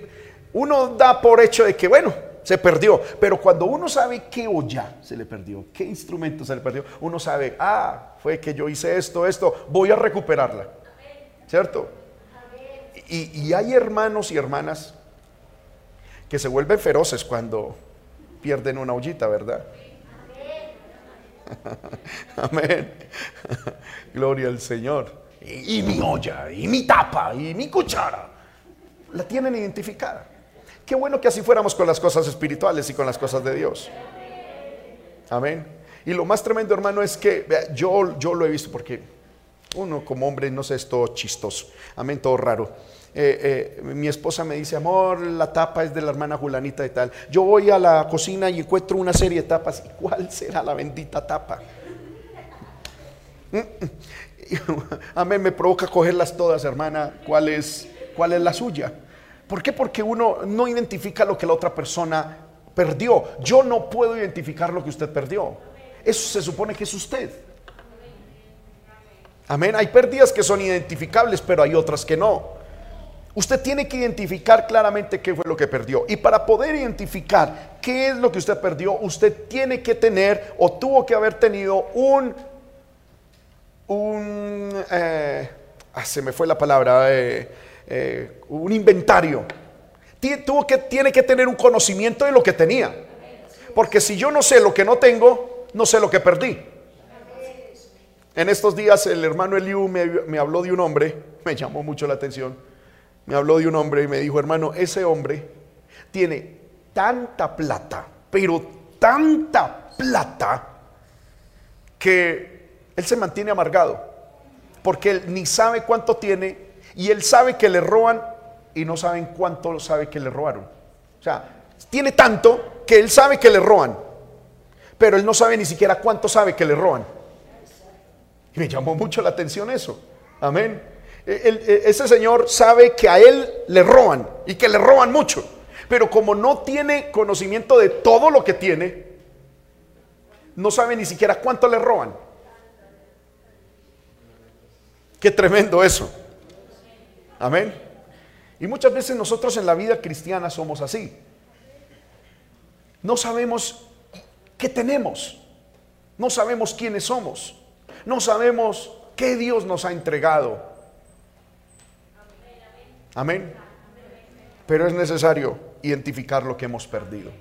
uno da por hecho de que, bueno, se perdió, pero cuando uno sabe qué olla se le perdió, qué instrumento se le perdió, uno sabe, ah, fue que yo hice esto, esto, voy a recuperarla, ¿cierto? Y, hay hermanos y hermanas que se vuelven feroces cuando pierden una ollita, ¿verdad? Amén. Gloria al Señor. Y, mi olla, y mi tapa, y mi cuchara. La tienen identificada. Qué bueno que así fuéramos con las cosas espirituales y con las cosas de Dios. Amén. Y lo más tremendo, hermano, es que yo, yo lo he visto porque uno como hombre, no sé, es todo chistoso. Amén, todo raro. Eh, eh, mi esposa me dice, amor, la tapa es de la hermana Julanita y tal. Yo voy a la cocina y encuentro una serie de tapas. ¿Y cuál será la bendita tapa? Amén, me provoca cogerlas todas, hermana. ¿Cuál es, cuál es la suya? ¿Por qué? Porque uno no identifica lo que la otra persona perdió. Yo no puedo identificar lo que usted perdió. Eso se supone que es usted. Amén. Hay pérdidas que son identificables, pero hay otras que no. Usted tiene que identificar claramente qué fue lo que perdió. Y para poder identificar qué es lo que usted perdió, usted tiene que tener o tuvo que haber tenido un, un, eh, ah, se me fue la palabra, eh, eh, un inventario. Tuvo que, tiene que tener un conocimiento de lo que tenía. Porque si yo no sé lo que no tengo, no sé lo que perdí. En estos días el hermano Eliú me, habló de un hombre, me llamó mucho la atención, me habló de un hombre y me dijo, hermano, ese hombre tiene tanta plata, pero tanta plata, que él se mantiene amargado, porque él ni sabe cuánto tiene y él sabe que le roban y no saben cuánto sabe que le robaron. O sea, tiene tanto que él sabe que le roban, pero él no sabe ni siquiera cuánto sabe que le roban. Y me llamó mucho la atención eso. Amén. E, e, ese señor sabe que a él le roban y que le roban mucho. Pero como no tiene conocimiento de todo lo que tiene, no sabe ni siquiera cuánto le roban. Qué tremendo eso. Amén. Y muchas veces nosotros en la vida cristiana somos así. No sabemos qué tenemos. No sabemos quiénes somos. No sabemos qué Dios nos ha entregado. Amén. Pero es necesario identificar lo que hemos perdido.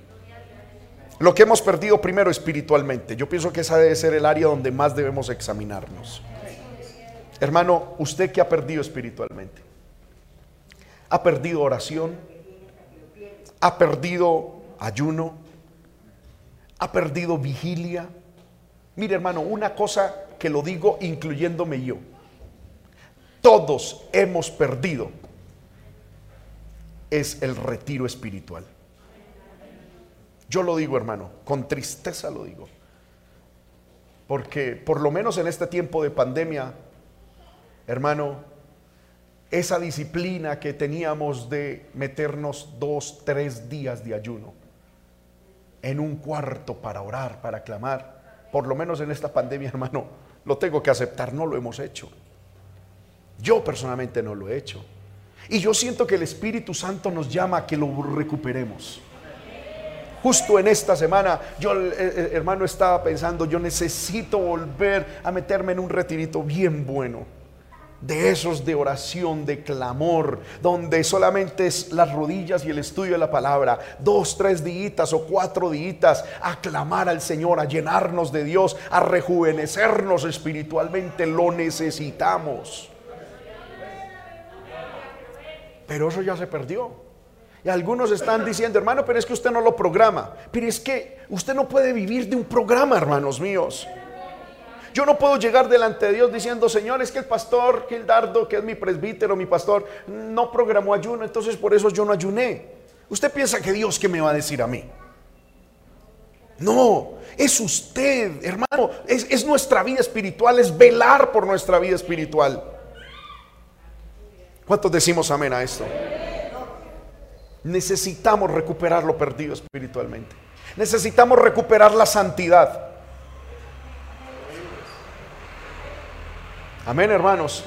Lo que hemos perdido primero espiritualmente. Yo pienso que esa debe ser el área donde más debemos examinarnos. Hermano, ¿usted qué ha perdido espiritualmente? ¿Ha perdido oración? ¿Ha perdido ayuno? ¿Ha perdido vigilia? Mire hermano, una cosa que lo digo incluyéndome yo. Todos hemos perdido. Es el retiro espiritual. Yo lo digo, hermano, con tristeza lo digo. Porque por lo menos en este tiempo de pandemia, hermano, esa disciplina que teníamos de meternos dos, tres días de ayuno en un cuarto para orar, para clamar, por lo menos en esta pandemia, hermano, lo tengo que aceptar, no lo hemos hecho. Yo personalmente no lo he hecho. Y yo siento que el Espíritu Santo nos llama a que lo recuperemos. Justo en esta semana, yo eh, eh, hermano estaba pensando, yo necesito volver a meterme en un retirito bien bueno de esos de oración, de clamor, donde solamente es las rodillas y el estudio de la palabra, dos, tres días o cuatro días a clamar al Señor, a llenarnos de Dios, a rejuvenecernos espiritualmente, lo necesitamos. Pero eso ya se perdió. Y algunos están diciendo, hermano, pero es que usted no lo programa. Pero es que usted no puede vivir de un programa, hermanos míos. Yo no puedo llegar delante de Dios diciendo, Señor, es que el pastor Gildardo, que es mi presbítero, mi pastor, no programó ayuno, entonces por eso yo no ayuné. ¿Usted piensa que Dios qué me va a decir a mí? No, es usted, hermano, es, es nuestra vida espiritual, es velar por nuestra vida espiritual. ¿Cuántos decimos amén a esto? Necesitamos recuperar lo perdido espiritualmente. Necesitamos recuperar la santidad. Amén, hermanos.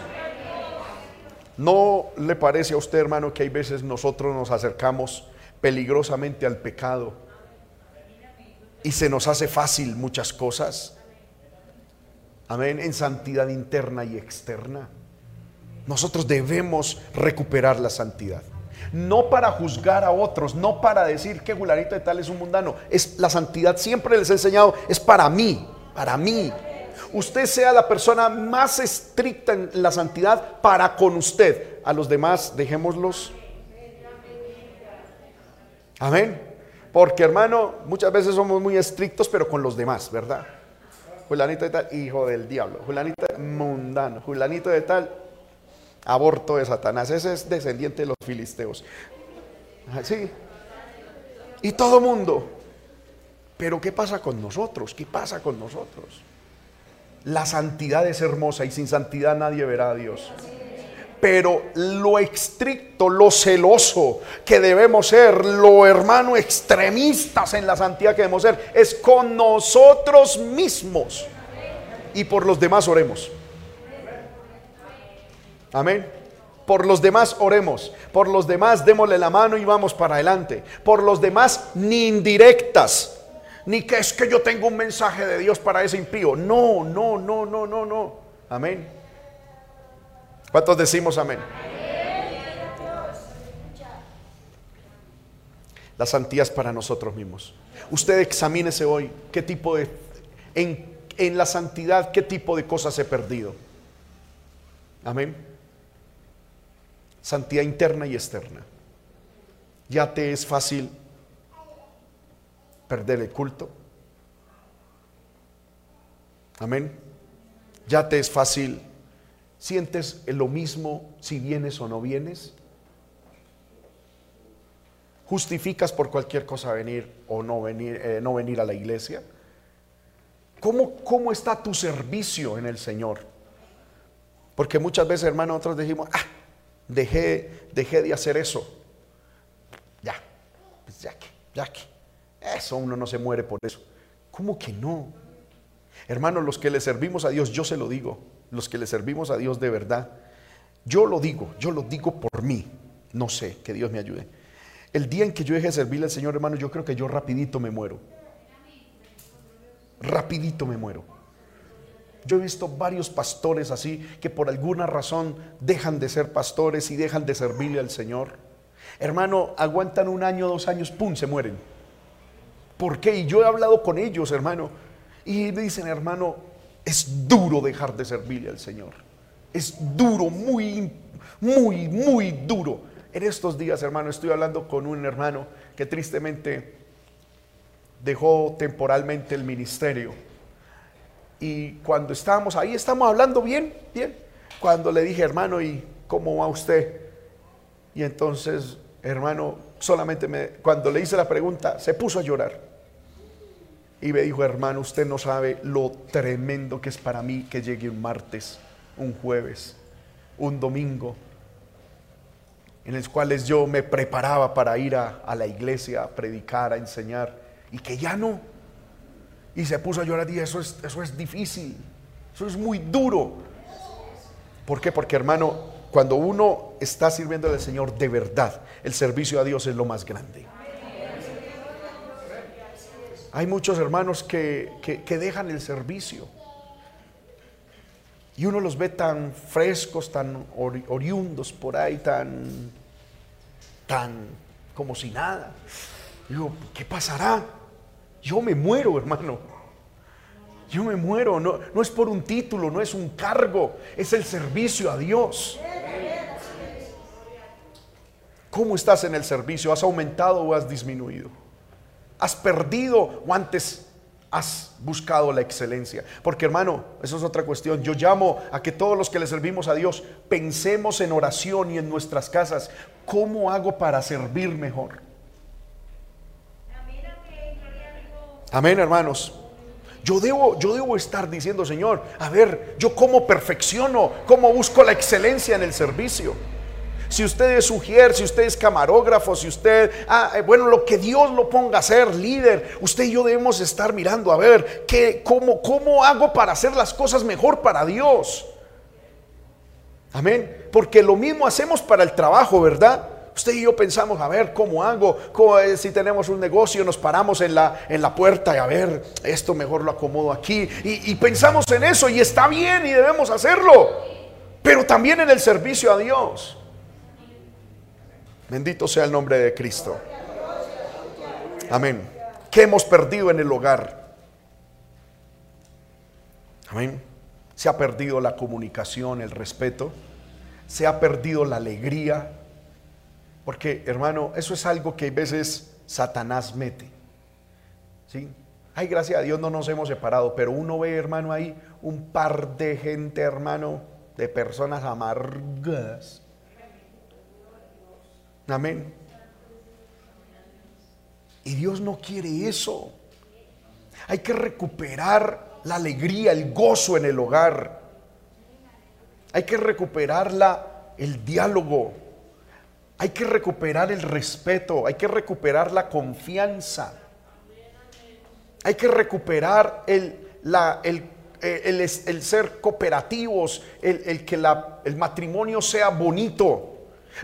¿No le parece a usted, hermano, que hay veces nosotros nos acercamos peligrosamente al pecado y se nos hace fácil muchas cosas? Amén, en santidad interna y externa. Nosotros debemos recuperar la santidad. No para juzgar a otros, no para decir que Gularito de tal es un mundano. Es la santidad siempre les he enseñado, es para mí, para mí, usted sea la persona más estricta en la santidad para con usted. A los demás, dejémoslos. Amén. Porque hermano, muchas veces somos muy estrictos, pero con los demás, ¿verdad? Julanito de tal, hijo del diablo. Julanito mundano. Julanito de tal, aborto de Satanás. Ese es descendiente de los filisteos. Sí. Y todo mundo. Pero ¿qué pasa con nosotros? ¿Qué pasa con nosotros? La santidad es hermosa y sin santidad nadie verá a Dios. Pero lo estricto, lo celoso que debemos ser, lo hermano extremistas en la santidad que debemos ser, es con nosotros mismos. Y por los demás oremos. Amén. Por los demás oremos. Por los demás démosle la mano y vamos para adelante. Por los demás ni indirectas ni que es que yo tengo un mensaje de Dios para ese impío. No, no, no, no, no, no. Amén. ¿Cuántos decimos amén? La santidad es para nosotros mismos. Usted examínese hoy qué tipo de, en, en la santidad, qué tipo de cosas he perdido. Amén. Santidad interna y externa. Ya te es fácil perder el culto. Amén. Ya te es fácil. ¿Sientes lo mismo si vienes o no vienes? ¿Justificas por cualquier cosa venir o no venir, eh, no venir a la iglesia? ¿Cómo, ¿Cómo está tu servicio en el Señor? Porque muchas veces, hermano, nosotros dijimos, ah, dejé, dejé de hacer eso. Ya, pues ya que, ya que. Eso uno no se muere por eso. ¿Cómo que no? Hermanos, los que le servimos a Dios, yo se lo digo, los que le servimos a Dios de verdad, yo lo digo, yo lo digo por mí, no sé, que Dios me ayude. El día en que yo deje de servirle al Señor, hermano, yo creo que yo rapidito me muero. Rapidito me muero. Yo he visto varios pastores así que por alguna razón dejan de ser pastores y dejan de servirle al Señor. Hermano, aguantan un año, dos años, ¡pum!, se mueren. ¿Por qué? Y yo he hablado con ellos, hermano. Y me dicen, hermano, es duro dejar de servirle al Señor. Es duro, muy, muy, muy duro. En estos días, hermano, estoy hablando con un hermano que tristemente dejó temporalmente el ministerio. Y cuando estábamos ahí, estamos hablando bien, bien. Cuando le dije, hermano, ¿y cómo va usted? Y entonces, hermano, solamente me, cuando le hice la pregunta, se puso a llorar. Y me dijo, hermano, usted no sabe lo tremendo que es para mí que llegue un martes, un jueves, un domingo, en los cuales yo me preparaba para ir a, la iglesia a predicar, a enseñar, y que ya no. Y se puso a llorar y eso es, eso es difícil, eso es muy duro. ¿Por qué? Porque hermano, cuando uno está sirviendo al Señor de verdad, el servicio a Dios es lo más grande. Hay muchos hermanos que, dejan el servicio. Y uno los ve tan frescos, tan oriundos por ahí, tan, tan como si nada. Digo, ¿qué pasará? Yo me muero, hermano. Yo me muero. No, no es por un título, no es un cargo, es el servicio a Dios. ¿Cómo estás en el servicio? ¿Has aumentado o has disminuido? ¿Has perdido o antes has buscado la excelencia? Porque hermano, eso es otra cuestión. Yo llamo a que todos los que le servimos a Dios pensemos en oración y en nuestras casas. ¿Cómo hago para servir mejor? Amén, hermanos. Yo debo, yo debo estar diciendo, Señor, a ver, yo cómo perfecciono, cómo busco la excelencia en el servicio. Si usted es sugier, si usted es camarógrafo, si usted, ah, eh, bueno, lo que Dios lo ponga a ser líder, usted y yo debemos estar mirando a ver qué, cómo, cómo hago para hacer las cosas mejor para Dios. Amén. Porque lo mismo hacemos para el trabajo, ¿verdad? Usted y yo pensamos, a ver, ¿cómo hago? si tenemos un negocio, nos paramos en la, en la puerta y a ver, esto mejor lo acomodo aquí. Y pensamos en eso y está bien y debemos hacerlo. Pero también en el servicio a Dios. Bendito sea el nombre de Cristo. Amén. ¿Qué hemos perdido en el hogar? Amén. Se ha perdido la comunicación, el respeto. Se ha perdido la alegría. Porque, hermano, eso es algo que a veces Satanás mete. ¿Sí? Ay, gracias a Dios no nos hemos separado, pero uno ve, hermano, ahí un par de gente, hermano, de personas amargas. Amén. Y Dios no quiere eso. Hay que recuperar la alegría, el gozo en el hogar. Hay que recuperar la, el diálogo. Hay que recuperar el respeto. Hay que recuperar la confianza. Hay que recuperar el, la, el, eh, el, ser cooperativos, el, que la, el matrimonio sea bonito.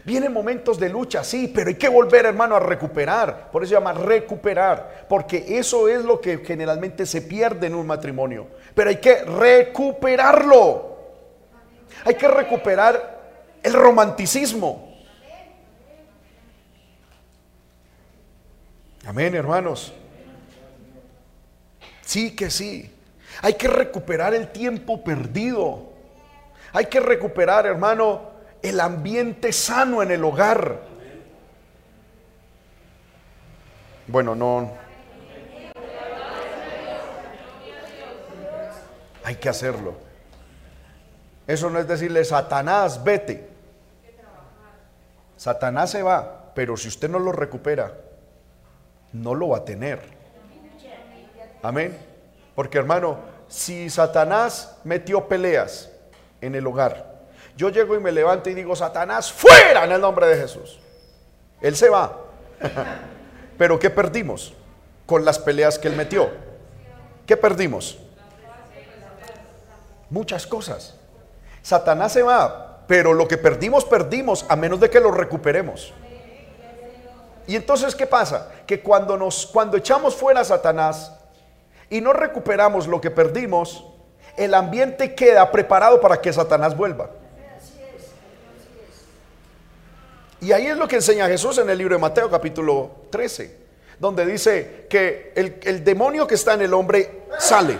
Vienen momentos de lucha, sí, pero hay que volver, hermano, a recuperar. Por eso se llama recuperar, porque eso es lo que generalmente se pierde en un matrimonio. Pero hay que recuperarlo. Hay que recuperar el romanticismo. Amén, hermanos. Sí que sí. Hay que recuperar el tiempo perdido. Hay que recuperar, hermano, el ambiente sano en el hogar. Bueno, no. Hay que hacerlo. Eso no es decirle, Satanás, vete. Satanás se va, pero si usted no lo recupera, no lo va a tener. Amén. Porque hermano, si Satanás metió peleas en el hogar, yo llego y me levanto y digo, Satanás, fuera en el nombre de Jesús. Él se va. Pero ¿qué perdimos con las peleas que él metió? ¿Qué perdimos? Muchas cosas. Satanás se va, pero lo que perdimos, perdimos, a menos de que lo recuperemos. Y entonces, ¿qué pasa? Que cuando nos cuando echamos fuera a Satanás, y no recuperamos lo que perdimos, el ambiente queda preparado para que Satanás vuelva. Y ahí es lo que enseña Jesús en el libro de Mateo capítulo 13, donde dice que el, el demonio que está en el hombre sale.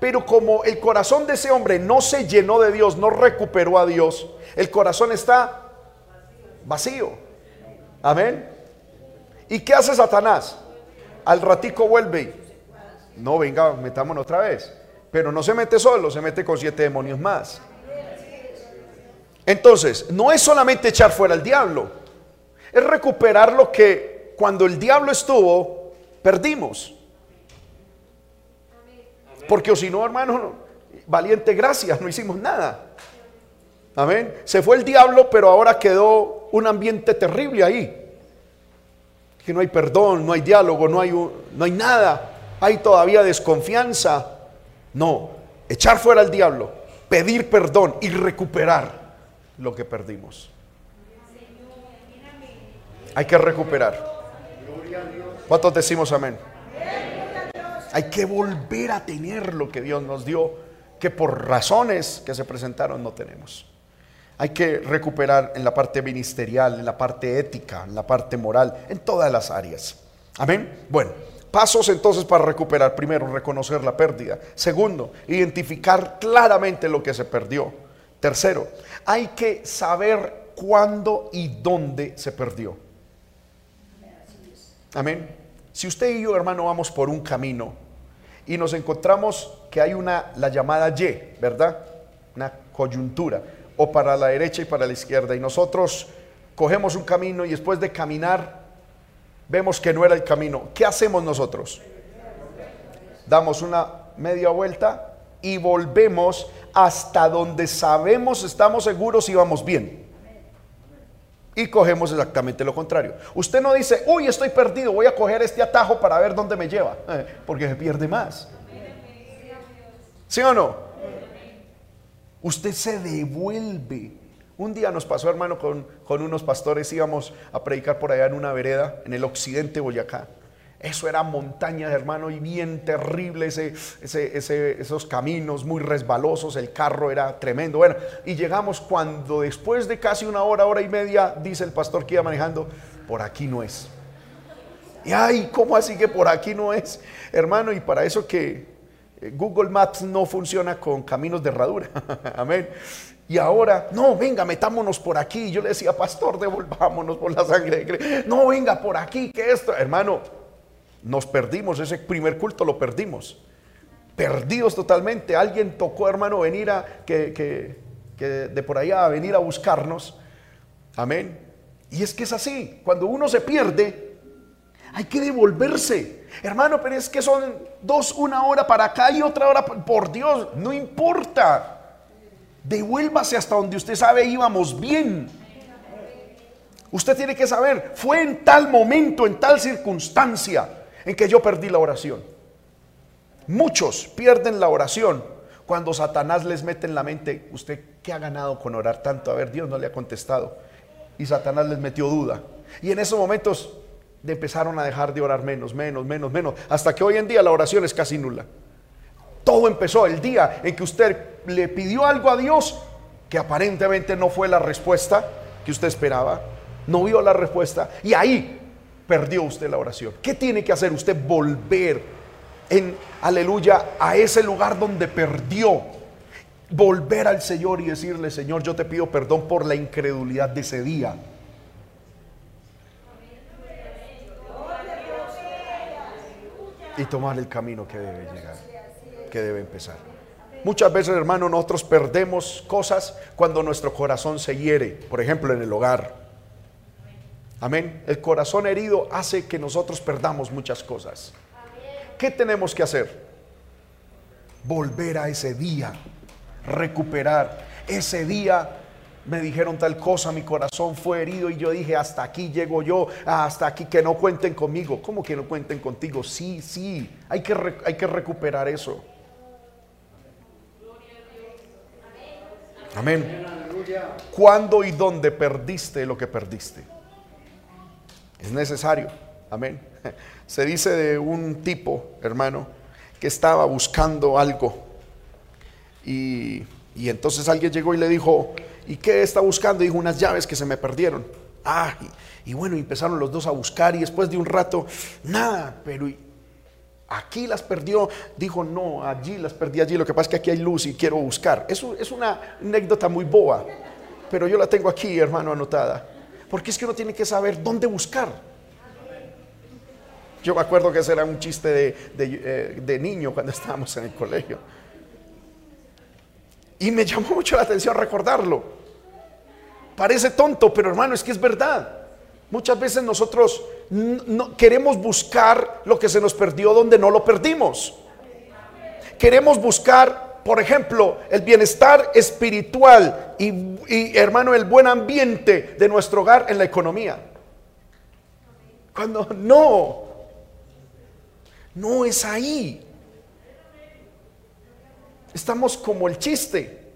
Pero como el corazón de ese hombre no se llenó de Dios, no recuperó a Dios, el corazón está vacío. Amén. ¿Y qué hace Satanás? Al ratico vuelve no, venga, metámonos otra vez. Pero no se mete solo, se mete con siete demonios más. Entonces, no es solamente echar fuera al diablo, es recuperar lo que cuando el diablo estuvo, perdimos. Porque o si no, hermano, valiente gracias, no hicimos nada. Amén. Se fue el diablo, pero ahora quedó un ambiente terrible ahí. Que no hay perdón, no hay diálogo, no hay, no hay nada hay todavía desconfianza. No, echar fuera al diablo, pedir perdón y recuperar lo que perdimos. Hay que recuperar. ¿Cuántos decimos amén? Hay que volver a tener lo que Dios nos dio, que por razones que se presentaron no tenemos. Hay que recuperar en la parte ministerial, en la parte ética, en la parte moral, en todas las áreas. Amén. Bueno. Pasos entonces para recuperar. Primero, reconocer la pérdida. Segundo, identificar claramente lo que se perdió. Tercero, hay que saber cuándo y dónde se perdió. Amén. Si usted y yo, hermano, vamos por un camino y nos encontramos que hay una, la llamada Y, ¿verdad? Una coyuntura, o para la derecha y para la izquierda, y nosotros cogemos un camino y después de caminar vemos que no era el camino. ¿Qué hacemos nosotros? Damos una media vuelta y volvemos hasta donde sabemos, estamos seguros y vamos bien. Y cogemos exactamente lo contrario. Usted no dice, uy, estoy perdido, voy a coger este atajo para ver dónde me lleva, porque se pierde más. ¿Sí o no? Usted se devuelve un día nos pasó, hermano, con, unos pastores, íbamos a predicar por allá en una vereda, en el occidente de Boyacá. Eso era montaña, hermano, y bien terrible esos caminos muy resbalosos, el carro era tremendo. Bueno, y llegamos cuando después de casi una hora, hora y media, dice el pastor que iba manejando, por aquí no es. Y ay, ¿cómo así que por aquí no es? Hermano, y para eso que eh, Google Maps no funciona con caminos de herradura. Amén. Y ahora, no, venga, metámonos por aquí. Yo le decía, pastor, devolvámonos por la sangre de Cristo. No, venga por aquí, que esto, hermano, nos perdimos. Ese primer culto lo perdimos. Perdidos totalmente. Alguien tocó, hermano, venir a, que, que, de por allá, a venir a buscarnos. Amén. Y es que es así. Cuando uno se pierde, hay que devolverse. Hermano, pero es que son dos, una hora para acá y otra hora, por Dios, no importa. Devuélvase hasta donde usted sabe íbamos bien. Usted tiene que saber, fue en tal momento, en tal circunstancia, en que yo perdí la oración. Muchos pierden la oración cuando Satanás les mete en la mente, usted qué ha ganado con orar tanto, a ver, Dios no le ha contestado. Y Satanás les metió duda. Y en esos momentos empezaron a dejar de orar menos, menos, menos, menos, hasta que hoy en día la oración es casi nula. Todo empezó el día en que usted le pidió algo a Dios que aparentemente no fue la respuesta que usted esperaba, no vio la respuesta y ahí perdió usted la oración. ¿Qué tiene que hacer usted? Volver en, aleluya, a ese lugar donde perdió. Volver al Señor y decirle, Señor, yo te pido perdón por la incredulidad de ese día. y tomar el camino que debe llegar, que debe empezar. Muchas veces, hermano, nosotros perdemos cosas cuando nuestro corazón se hiere, por ejemplo, en el hogar. Amén. El corazón herido hace que nosotros perdamos muchas cosas. ¿Qué tenemos que hacer? Volver a ese día, recuperar ese día me dijeron tal cosa, mi corazón fue herido y yo dije, hasta aquí llego yo, hasta aquí que no cuenten conmigo. ¿Cómo que no cuenten contigo? Sí, sí, hay que, hay que recuperar eso. Amén. ¿Cuándo y dónde perdiste lo que perdiste? Es necesario. Amén. Se dice de un tipo, hermano, que estaba buscando algo. Y, y entonces alguien llegó y le dijo, ¿Y qué está buscando? Dijo, unas llaves que se me perdieron. Ah, y, bueno, empezaron los dos a buscar y después de un rato, nada, pero aquí las perdió. Dijo, no, allí las perdí allí. Lo que pasa es que aquí hay luz y quiero buscar. Es una anécdota muy boba, pero yo la tengo aquí, hermano, anotada. Porque es que uno tiene que saber dónde buscar. Yo me acuerdo que ese era un chiste de, de, eh, niño cuando estábamos en el colegio. Y me llamó mucho la atención recordarlo. Parece tonto, pero hermano, es que es verdad. Muchas veces nosotros no, queremos buscar lo que se nos perdió donde no lo perdimos. Queremos buscar, por ejemplo, el bienestar espiritual y, hermano, el buen ambiente de nuestro hogar en la economía. Cuando no, no es ahí. Estamos como el chiste.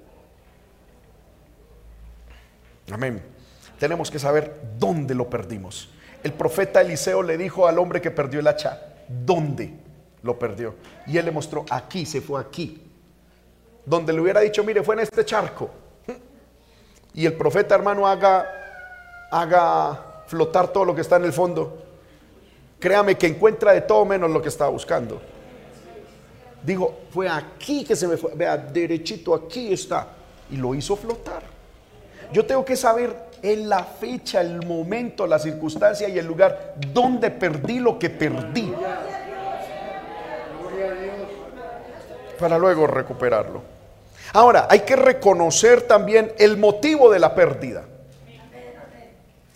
Amén. Tenemos que saber dónde lo perdimos. El profeta Eliseo le dijo al hombre que perdió el hacha, ¿dónde lo perdió? Y él le mostró, aquí, se fue aquí. Donde le hubiera dicho, mire, fue en este charco. Y el profeta hermano haga, haga flotar todo lo que está en el fondo. Créame que encuentra de todo menos lo que estaba buscando. Digo, fue aquí que se me fue. Vea, derechito, aquí está. Y lo hizo flotar. Yo tengo que saber en la fecha, el momento, la circunstancia y el lugar donde perdí lo que perdí. Para luego recuperarlo. Ahora, hay que reconocer también el motivo de la pérdida.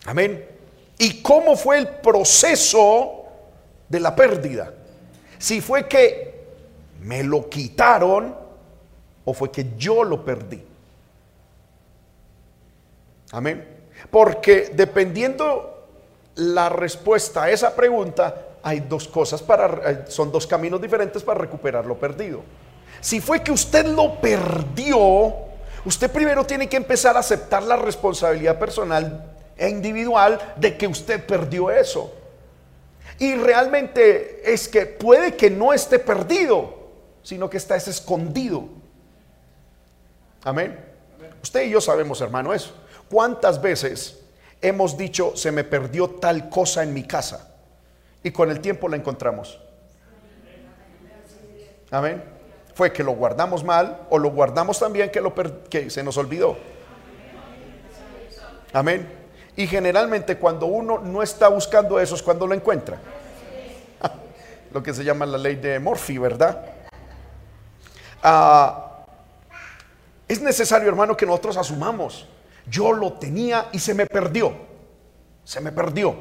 Amén. ¿Y cómo fue el proceso de la pérdida? Si fue que me lo quitaron o fue que yo lo perdí. Amén. Porque dependiendo la respuesta a esa pregunta, hay dos cosas para, eh, son dos caminos diferentes para recuperar lo perdido. Si fue que usted lo perdió, usted primero tiene que empezar a aceptar la responsabilidad personal e individual de que usted perdió eso. Y realmente es que puede que no esté perdido, sino que está escondido. Amén. Usted y yo sabemos, hermano, eso. ¿Cuántas veces hemos dicho, se me perdió tal cosa en mi casa? Y con el tiempo la encontramos. Amén. Fue que lo guardamos mal o lo guardamos también que, lo que se nos olvidó. Amén. Y generalmente cuando uno no está buscando eso es cuando lo encuentra. Lo que se llama la ley de Morphy, ¿verdad? Ah, es necesario, hermano, que nosotros asumamos. Yo lo tenía y se me perdió. Se me perdió.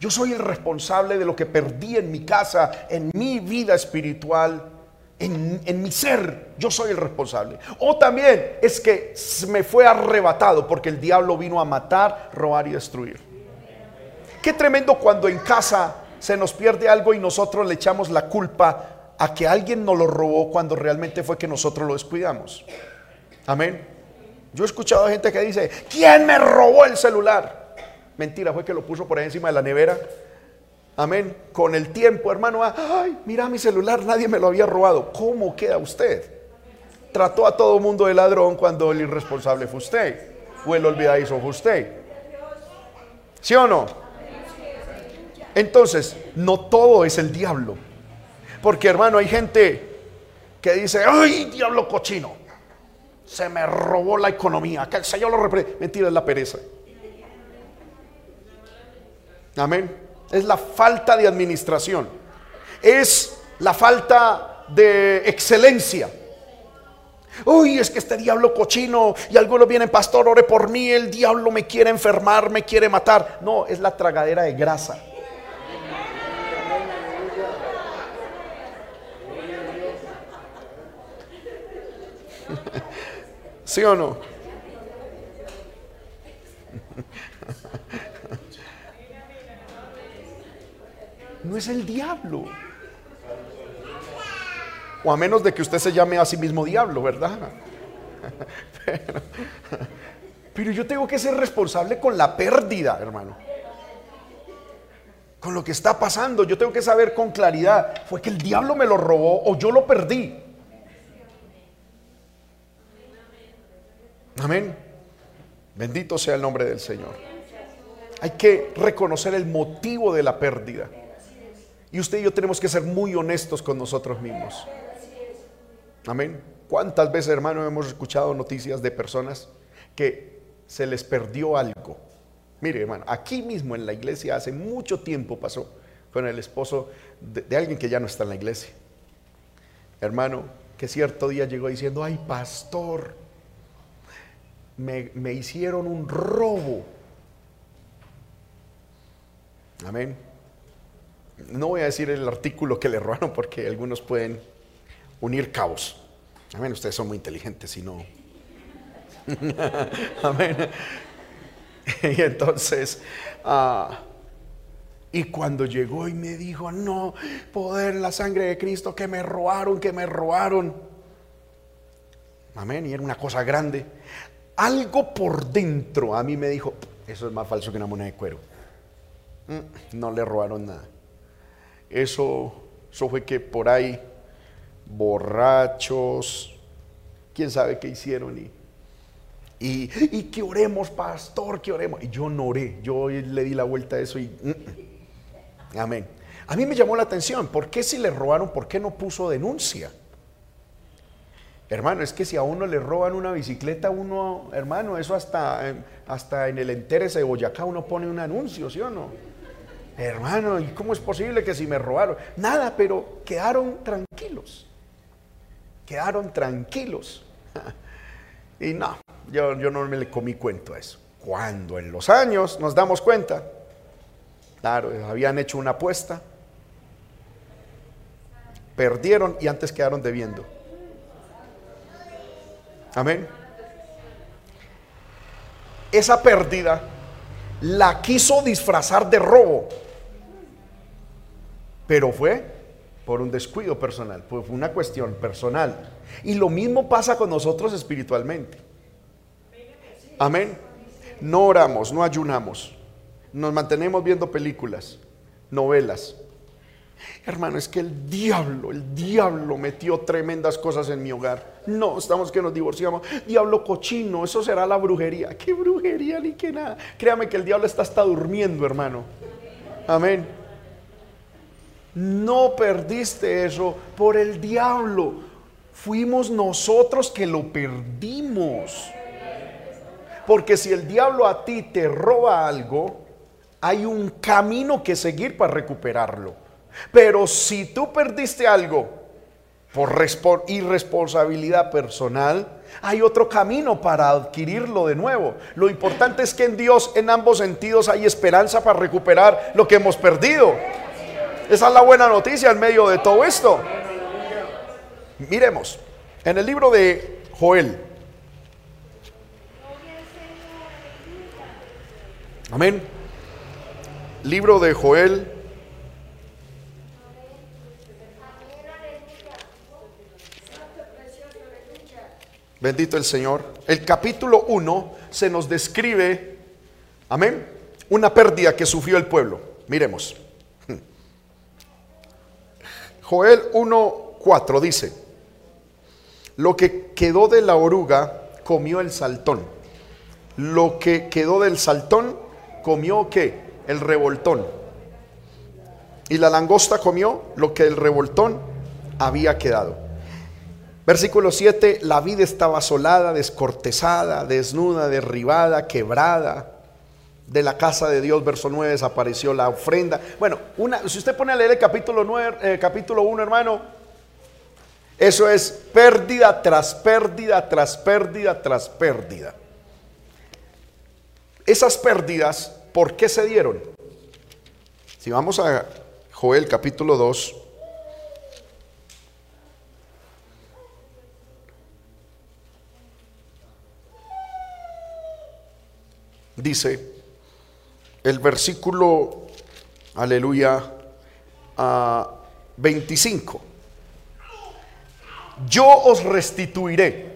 Yo soy el responsable de lo que perdí en mi casa, en mi vida espiritual en, mi ser, yo soy el responsable. O también es que me fue arrebatado porque el diablo vino a matar, robar y destruir. Qué tremendo cuando en casa se nos pierde algo y nosotros le echamos la culpa a que alguien nos lo robó cuando realmente fue que nosotros lo descuidamos. Amén. Yo he escuchado gente que dice, ¿quién me robó el celular? Mentira, fue que lo puso por ahí encima de la nevera Amén. Con el tiempo, hermano, ah, ay, mira mi celular, nadie me lo había robado. ¿Cómo queda usted? Trató a todo mundo de ladrón cuando el irresponsable fue usted. O el olvidadizo fue usted. ¿Sí o no? Entonces, no todo es el diablo. Porque, hermano, hay gente que dice, ay, diablo cochino. Se me robó la economía. Que el Señor lo reprende. Mentira, es la pereza. Amén es la falta de administración, es la falta de excelencia. Uy, es que este diablo cochino y algunos vienen, pastor, ore por mí, el diablo me quiere enfermar, me quiere matar. No, es la tragadera de grasa. ¿Sí o no? No es el diablo. O a menos de que usted se llame a sí mismo diablo, ¿verdad? Pero, yo tengo que ser responsable con la pérdida, hermano. Con lo que está pasando, yo tengo que saber con claridad, ¿fue que el diablo me lo robó o yo lo perdí? Amén. Bendito sea el nombre del Señor. Hay que reconocer el motivo de la pérdida. Y usted y yo tenemos que ser muy honestos con nosotros mismos. Amén. ¿Cuántas veces, hermano, hemos escuchado noticias de personas que se les perdió algo? Mire, hermano, aquí mismo en la iglesia hace mucho tiempo pasó con el esposo de, alguien que ya no está en la iglesia. Hermano, que cierto día llegó diciendo, ay, pastor, me, me hicieron un robo. Amén no voy a decir el artículo que le robaron porque algunos pueden unir cabos. Amén, ustedes son muy inteligentes y no. Amén. Y entonces, ah, y cuando llegó y me dijo, no, poder la sangre de Cristo, que me robaron, que me robaron. Amén, y era una cosa grande. Algo por dentro a mí me dijo, eso es más falso que una moneda de cuero. Mm, no le robaron nada. Eso, eso fue que por ahí, borrachos, quién sabe qué hicieron y, y, que oremos, pastor, que oremos. Y yo no oré, yo le di la vuelta a eso y... Mm, mm. amén. A mí me llamó la atención, ¿por qué si le robaron, por qué no puso denuncia? Hermano, es que si a uno le roban una bicicleta, uno, hermano, eso hasta, hasta en el enteres de Boyacá uno pone un anuncio, ¿sí o no? Hermano, ¿y cómo es posible que si me robaron? Nada, pero quedaron tranquilos. Quedaron tranquilos. y no, yo, yo no me le comí cuento a eso. Cuando en los años nos damos cuenta, claro, habían hecho una apuesta, perdieron y antes quedaron debiendo. Amén. Esa pérdida la quiso disfrazar de robo pero fue por un descuido personal, fue una cuestión personal. Y lo mismo pasa con nosotros espiritualmente. Amén. No oramos, no ayunamos, nos mantenemos viendo películas, novelas. Hermano, es que el diablo, el diablo metió tremendas cosas en mi hogar. No, estamos que nos divorciamos. Diablo cochino, eso será la brujería. ¿Qué brujería ni qué nada? Créame que el diablo está hasta durmiendo, hermano. Amén. No perdiste eso por el diablo. Fuimos nosotros que lo perdimos. Porque si el diablo a ti te roba algo, hay un camino que seguir para recuperarlo. Pero si tú perdiste algo por irresponsabilidad personal, hay otro camino para adquirirlo de nuevo. Lo importante es que en Dios en ambos sentidos hay esperanza para recuperar lo que hemos perdido. Esa es la buena noticia en medio de todo esto. Miremos, en el libro de Joel. Amén. Libro de Joel. Bendito el Señor. El capítulo 1 se nos describe, amén, una pérdida que sufrió el pueblo. Miremos. Joel 1.4 dice, lo que quedó de la oruga comió el saltón. Lo que quedó del saltón comió qué? El revoltón. Y la langosta comió lo que el revoltón había quedado. Versículo 7, la vida estaba asolada, descortezada, desnuda, derribada, quebrada. De la casa de Dios, verso 9, desapareció la ofrenda. Bueno, una, si usted pone a leer el capítulo, 9, eh, capítulo 1, hermano, eso es pérdida tras pérdida, tras pérdida, tras pérdida. Esas pérdidas, ¿por qué se dieron? Si vamos a Joel capítulo 2, dice el versículo, aleluya, 25. Yo os restituiré.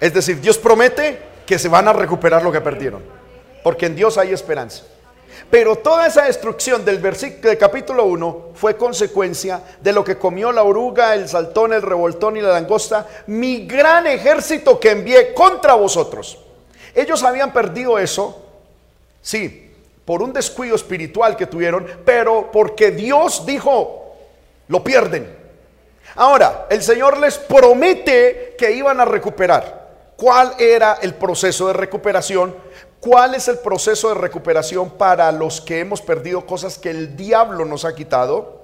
Es decir, Dios promete que se van a recuperar lo que perdieron. Porque en Dios hay esperanza. Pero toda esa destrucción del versículo del capítulo 1 fue consecuencia de lo que comió la oruga, el saltón, el revoltón y la langosta, mi gran ejército que envié contra vosotros. Ellos habían perdido eso, sí, por un descuido espiritual que tuvieron, pero porque Dios dijo, lo pierden. Ahora, el Señor les promete que iban a recuperar. ¿Cuál era el proceso de recuperación? ¿Cuál es el proceso de recuperación para los que hemos perdido cosas que el diablo nos ha quitado?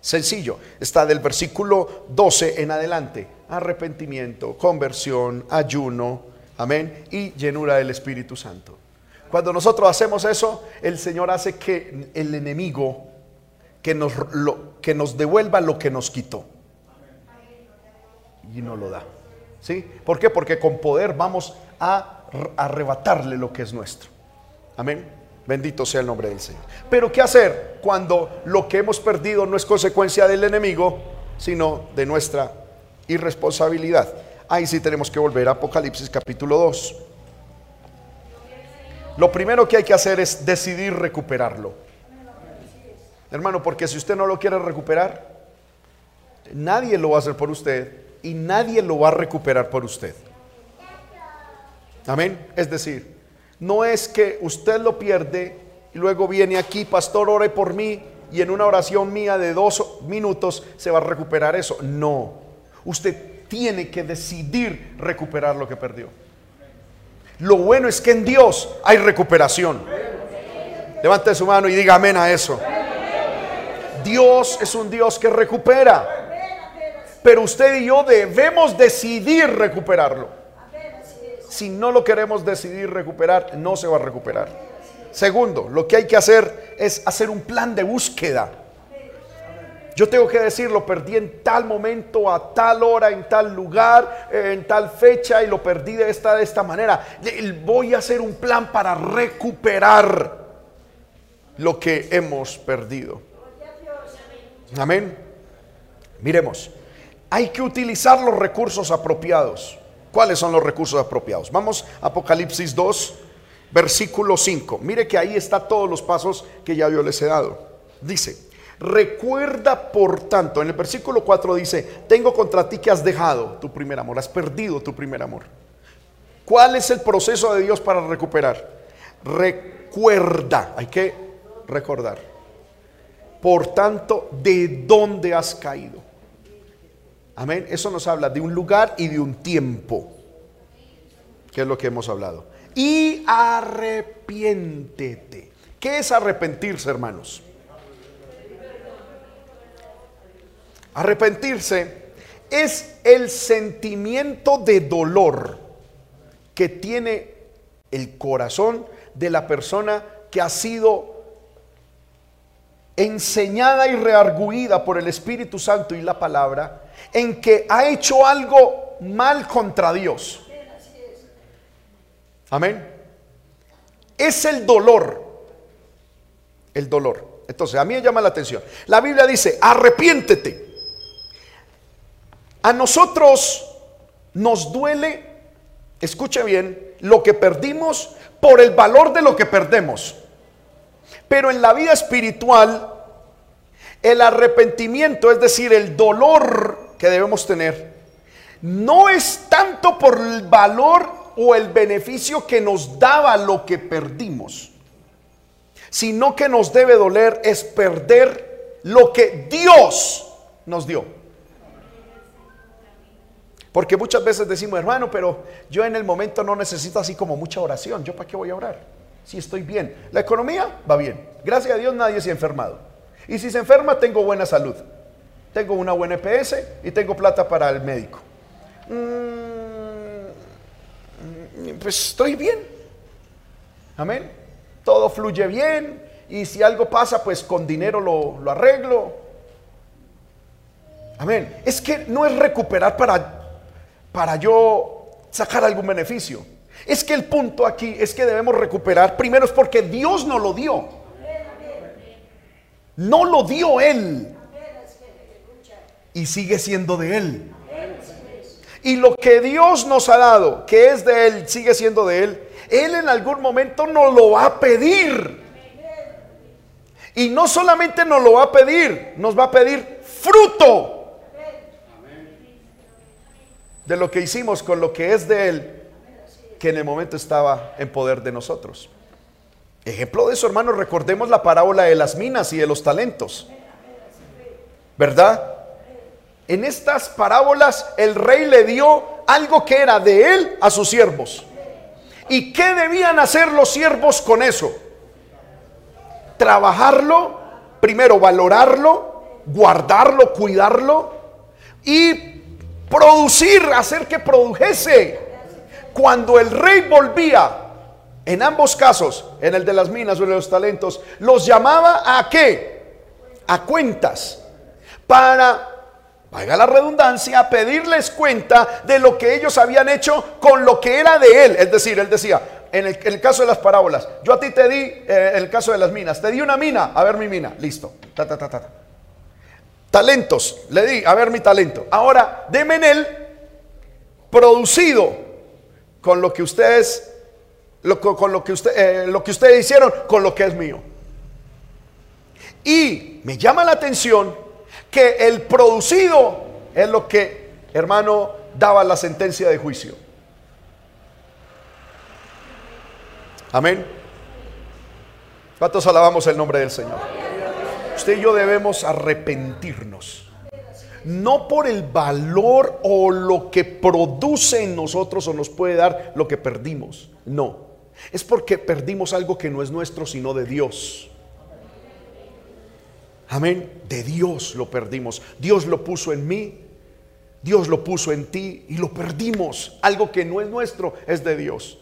Sencillo, está del versículo 12 en adelante. Arrepentimiento, conversión, ayuno, Amén. Y llenura del Espíritu Santo. Cuando nosotros hacemos eso, el Señor hace que el enemigo que nos, lo, que nos devuelva lo que nos quitó. Y no lo da. ¿Sí? ¿Por qué? Porque con poder vamos a arrebatarle lo que es nuestro. Amén. Bendito sea el nombre del Señor. Pero ¿qué hacer cuando lo que hemos perdido no es consecuencia del enemigo, sino de nuestra irresponsabilidad? Ahí sí tenemos que volver a Apocalipsis capítulo 2. Lo primero que hay que hacer es decidir recuperarlo. Hermano, porque si usted no lo quiere recuperar, nadie lo va a hacer por usted y nadie lo va a recuperar por usted. Amén. Es decir, no es que usted lo pierde y luego viene aquí, pastor, ore por mí y en una oración mía de dos minutos se va a recuperar eso. No. Usted tiene que decidir recuperar lo que perdió. Lo bueno es que en Dios hay recuperación. Levante su mano y diga amén a eso. Dios es un Dios que recupera. Pero usted y yo debemos decidir recuperarlo. Si no lo queremos decidir recuperar, no se va a recuperar. Segundo, lo que hay que hacer es hacer un plan de búsqueda. Yo tengo que decir, lo perdí en tal momento, a tal hora, en tal lugar, en tal fecha y lo perdí de esta, de esta manera. Voy a hacer un plan para recuperar lo que hemos perdido. Amén. Miremos, hay que utilizar los recursos apropiados. ¿Cuáles son los recursos apropiados? Vamos a Apocalipsis 2, versículo 5. Mire que ahí está todos los pasos que ya yo les he dado. Dice, Recuerda, por tanto, en el versículo 4 dice, tengo contra ti que has dejado tu primer amor, has perdido tu primer amor. ¿Cuál es el proceso de Dios para recuperar? Recuerda, hay que recordar. Por tanto, ¿de dónde has caído? Amén. Eso nos habla de un lugar y de un tiempo, que es lo que hemos hablado. Y arrepiéntete. ¿Qué es arrepentirse, hermanos? Arrepentirse es el sentimiento de dolor que tiene el corazón de la persona que ha sido enseñada y rearguida por el Espíritu Santo y la palabra en que ha hecho algo mal contra Dios. Amén. Es el dolor. El dolor. Entonces, a mí me llama la atención. La Biblia dice, arrepiéntete. A nosotros nos duele, escuche bien, lo que perdimos por el valor de lo que perdemos. Pero en la vida espiritual, el arrepentimiento, es decir, el dolor que debemos tener, no es tanto por el valor o el beneficio que nos daba lo que perdimos, sino que nos debe doler es perder lo que Dios nos dio. Porque muchas veces decimos, hermano, pero yo en el momento no necesito así como mucha oración. ¿Yo para qué voy a orar? Si estoy bien. La economía va bien. Gracias a Dios nadie se ha enfermado. Y si se enferma, tengo buena salud. Tengo una buena EPS y tengo plata para el médico. Mm, pues estoy bien. Amén. Todo fluye bien. Y si algo pasa, pues con dinero lo, lo arreglo. Amén. Es que no es recuperar para para yo sacar algún beneficio. Es que el punto aquí es que debemos recuperar, primero es porque Dios no lo dio. No lo dio Él. Y sigue siendo de Él. Y lo que Dios nos ha dado, que es de Él, sigue siendo de Él, Él en algún momento nos lo va a pedir. Y no solamente nos lo va a pedir, nos va a pedir fruto de lo que hicimos con lo que es de Él, que en el momento estaba en poder de nosotros. Ejemplo de eso, hermanos, recordemos la parábola de las minas y de los talentos. ¿Verdad? En estas parábolas el rey le dio algo que era de él a sus siervos. ¿Y qué debían hacer los siervos con eso? Trabajarlo, primero valorarlo, guardarlo, cuidarlo y producir, hacer que produjese. Cuando el rey volvía, en ambos casos, en el de las minas o en los talentos, los llamaba a qué? A cuentas. Para, valga la redundancia, pedirles cuenta de lo que ellos habían hecho con lo que era de él. Es decir, él decía, en el, caso de las parábolas, yo a ti te di, eh, en el caso de las minas, te di una mina, a ver mi mina, listo. Ta, ta, ta. Talentos, le di, a ver mi talento. Ahora, déme en él producido con lo que ustedes, con lo que, usted, eh, lo que ustedes hicieron, con lo que es mío. Y me llama la atención que el producido es lo que, hermano, daba la sentencia de juicio. Amén. ¿Cuántos alabamos el nombre del Señor? Usted y yo debemos arrepentirnos. No por el valor o lo que produce en nosotros o nos puede dar lo que perdimos. No. Es porque perdimos algo que no es nuestro, sino de Dios. Amén. De Dios lo perdimos. Dios lo puso en mí. Dios lo puso en ti y lo perdimos. Algo que no es nuestro es de Dios.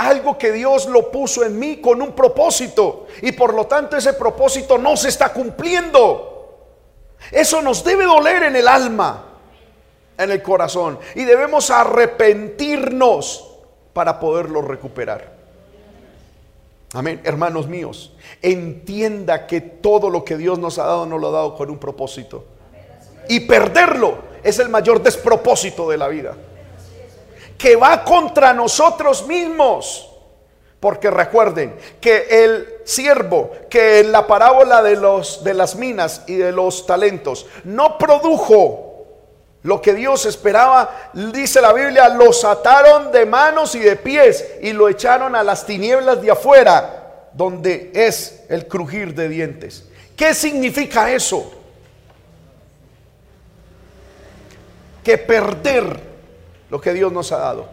Algo que Dios lo puso en mí con un propósito y por lo tanto ese propósito no se está cumpliendo. Eso nos debe doler en el alma, en el corazón y debemos arrepentirnos para poderlo recuperar. Amén, hermanos míos, entienda que todo lo que Dios nos ha dado nos lo ha dado con un propósito. Y perderlo es el mayor despropósito de la vida que va contra nosotros mismos. Porque recuerden que el siervo que en la parábola de, los, de las minas y de los talentos no produjo lo que Dios esperaba, dice la Biblia, los ataron de manos y de pies y lo echaron a las tinieblas de afuera, donde es el crujir de dientes. ¿Qué significa eso? que perder lo que Dios nos ha dado.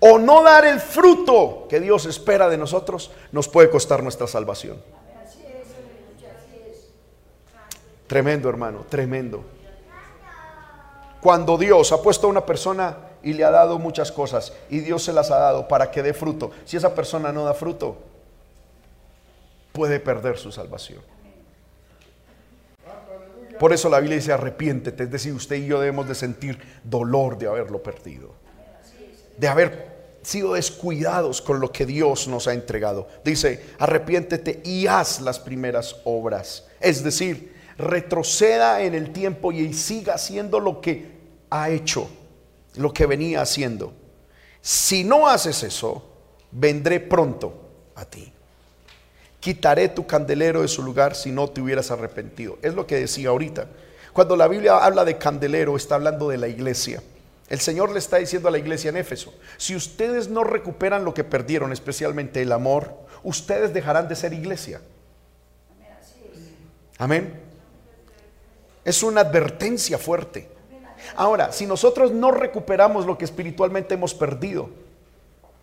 O no dar el fruto que Dios espera de nosotros nos puede costar nuestra salvación. Tremendo, hermano, tremendo. Cuando Dios ha puesto a una persona y le ha dado muchas cosas y Dios se las ha dado para que dé fruto, si esa persona no da fruto, puede perder su salvación. Por eso la Biblia dice arrepiéntete, es decir, usted y yo debemos de sentir dolor de haberlo perdido, de haber sido descuidados con lo que Dios nos ha entregado. Dice, arrepiéntete y haz las primeras obras. Es decir, retroceda en el tiempo y siga haciendo lo que ha hecho, lo que venía haciendo. Si no haces eso, vendré pronto a ti. Quitaré tu candelero de su lugar si no te hubieras arrepentido. Es lo que decía ahorita. Cuando la Biblia habla de candelero, está hablando de la iglesia. El Señor le está diciendo a la iglesia en Éfeso, si ustedes no recuperan lo que perdieron, especialmente el amor, ustedes dejarán de ser iglesia. Amén. Es una advertencia fuerte. Ahora, si nosotros no recuperamos lo que espiritualmente hemos perdido,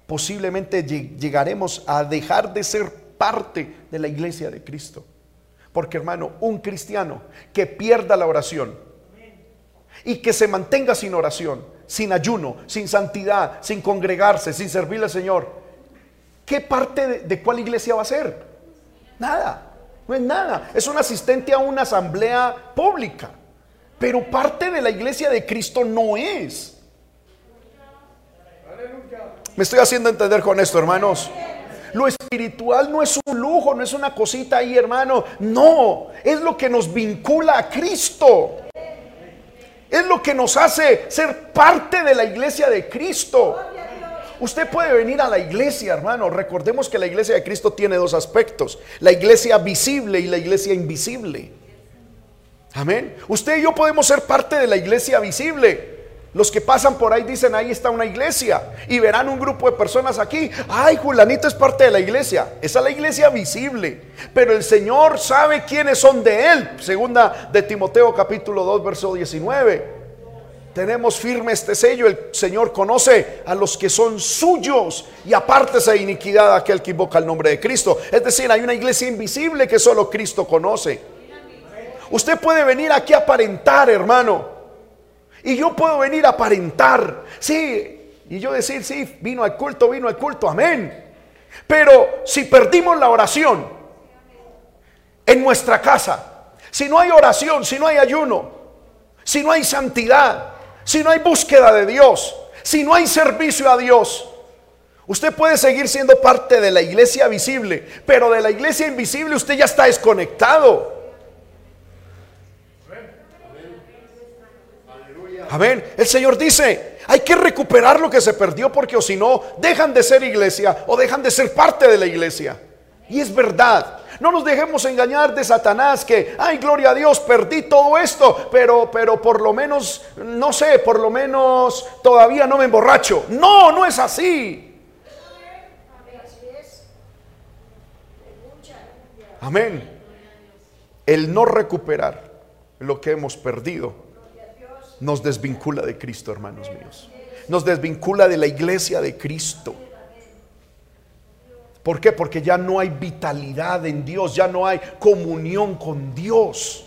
posiblemente llegaremos a dejar de ser parte de la iglesia de Cristo. Porque hermano, un cristiano que pierda la oración y que se mantenga sin oración, sin ayuno, sin santidad, sin congregarse, sin servirle al Señor, ¿qué parte de, de cuál iglesia va a ser? Nada. No es nada. Es un asistente a una asamblea pública. Pero parte de la iglesia de Cristo no es. Me estoy haciendo entender con esto, hermanos. Lo espiritual no es un lujo, no es una cosita ahí, hermano. No, es lo que nos vincula a Cristo. Es lo que nos hace ser parte de la iglesia de Cristo. Usted puede venir a la iglesia, hermano. Recordemos que la iglesia de Cristo tiene dos aspectos. La iglesia visible y la iglesia invisible. Amén. Usted y yo podemos ser parte de la iglesia visible. Los que pasan por ahí dicen, ahí está una iglesia. Y verán un grupo de personas aquí. Ay, Julanito es parte de la iglesia. Esa es la iglesia visible. Pero el Señor sabe quiénes son de Él. Segunda de Timoteo capítulo 2, verso 19 tenemos firme este sello. El Señor conoce a los que son suyos y aparte esa iniquidad aquel que invoca el nombre de Cristo. Es decir, hay una iglesia invisible que solo Cristo conoce. Usted puede venir aquí a aparentar, hermano. Y yo puedo venir a aparentar. Sí, y yo decir, sí, vino al culto, vino al culto, amén. Pero si perdimos la oración en nuestra casa, si no hay oración, si no hay ayuno, si no hay santidad, si no hay búsqueda de Dios, si no hay servicio a Dios, usted puede seguir siendo parte de la iglesia visible, pero de la iglesia invisible usted ya está desconectado. Amén. El Señor dice, hay que recuperar lo que se perdió porque o si no, dejan de ser iglesia o dejan de ser parte de la iglesia. Y es verdad. No nos dejemos engañar de Satanás que, ay, gloria a Dios, perdí todo esto, pero, pero por lo menos, no sé, por lo menos todavía no me emborracho. No, no es así. Amén. El no recuperar lo que hemos perdido nos desvincula de Cristo, hermanos míos. Nos desvincula de la iglesia de Cristo. ¿Por qué? Porque ya no hay vitalidad en Dios, ya no hay comunión con Dios.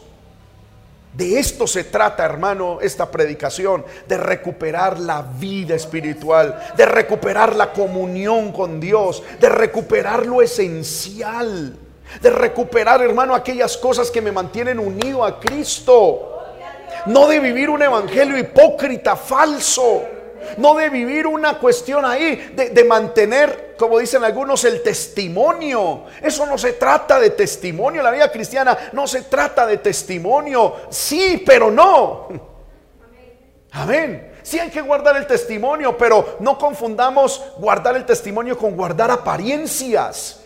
De esto se trata, hermano, esta predicación, de recuperar la vida espiritual, de recuperar la comunión con Dios, de recuperar lo esencial, de recuperar, hermano, aquellas cosas que me mantienen unido a Cristo. No de vivir un evangelio hipócrita, falso no de vivir una cuestión ahí, de, mantener, como dicen algunos, el testimonio. Eso no se trata de testimonio. La vida cristiana no se trata de testimonio. Sí, pero no. Amén. Sí hay que guardar el testimonio, pero no confundamos guardar el testimonio con guardar apariencias.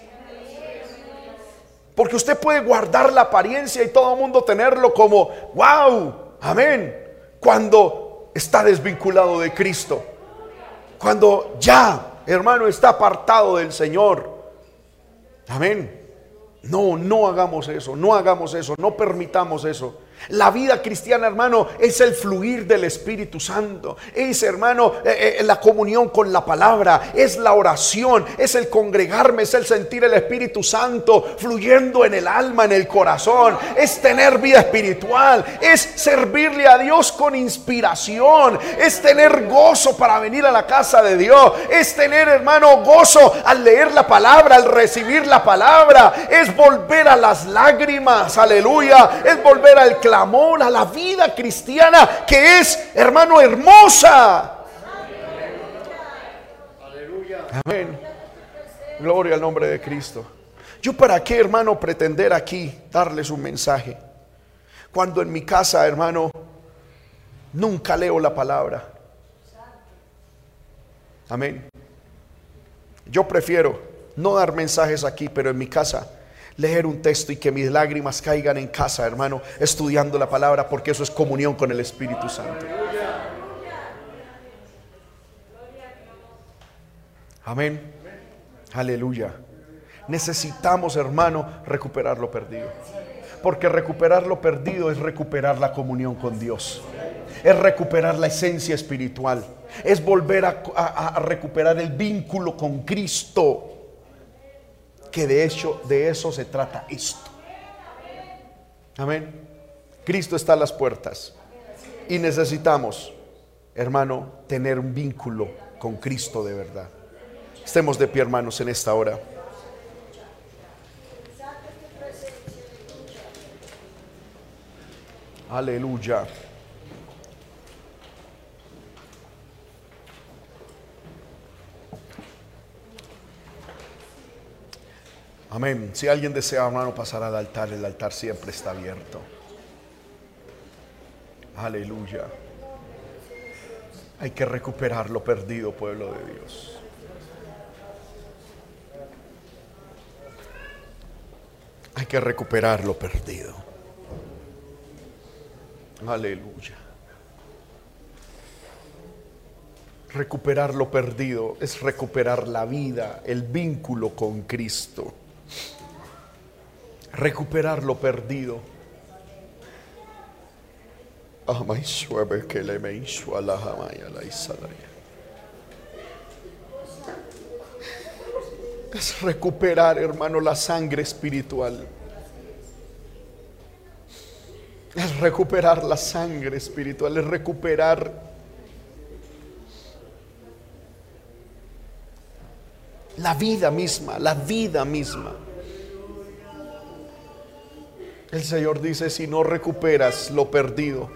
Porque usted puede guardar la apariencia y todo el mundo tenerlo como, wow, amén. Cuando está desvinculado de Cristo. Cuando ya, hermano, está apartado del Señor. Amén. No, no hagamos eso, no hagamos eso, no permitamos eso. La vida cristiana, hermano, es el fluir del Espíritu Santo. Es, hermano, eh, eh, la comunión con la palabra. Es la oración. Es el congregarme. Es el sentir el Espíritu Santo fluyendo en el alma, en el corazón. Es tener vida espiritual. Es servirle a Dios con inspiración. Es tener gozo para venir a la casa de Dios. Es tener, hermano, gozo al leer la palabra, al recibir la palabra. Es volver a las lágrimas. Aleluya. Es volver al amor a la vida cristiana que es, hermano, hermosa. Amén. Gloria al nombre de Cristo. Yo para qué, hermano, pretender aquí darles un mensaje. Cuando en mi casa, hermano, nunca leo la palabra. Amén. Yo prefiero no dar mensajes aquí, pero en mi casa leer un texto y que mis lágrimas caigan en casa, hermano, estudiando la palabra, porque eso es comunión con el Espíritu Santo. Amén. Aleluya. Necesitamos, hermano, recuperar lo perdido. Porque recuperar lo perdido es recuperar la comunión con Dios. Es recuperar la esencia espiritual. Es volver a, a recuperar el vínculo con Cristo que de hecho de eso se trata esto. Amén. Cristo está a las puertas y necesitamos, hermano, tener un vínculo con Cristo de verdad. Estemos de pie, hermanos, en esta hora. Aleluya. Amén. Si alguien desea, hermano, pasar al altar, el altar siempre está abierto. Aleluya. Hay que recuperar lo perdido, pueblo de Dios. Hay que recuperar lo perdido. Aleluya. Recuperar lo perdido es recuperar la vida, el vínculo con Cristo recuperar lo perdido. Es recuperar, hermano, la sangre espiritual. Es recuperar la sangre espiritual, es recuperar la vida misma, la vida misma. El Señor dice, si no recuperas lo perdido,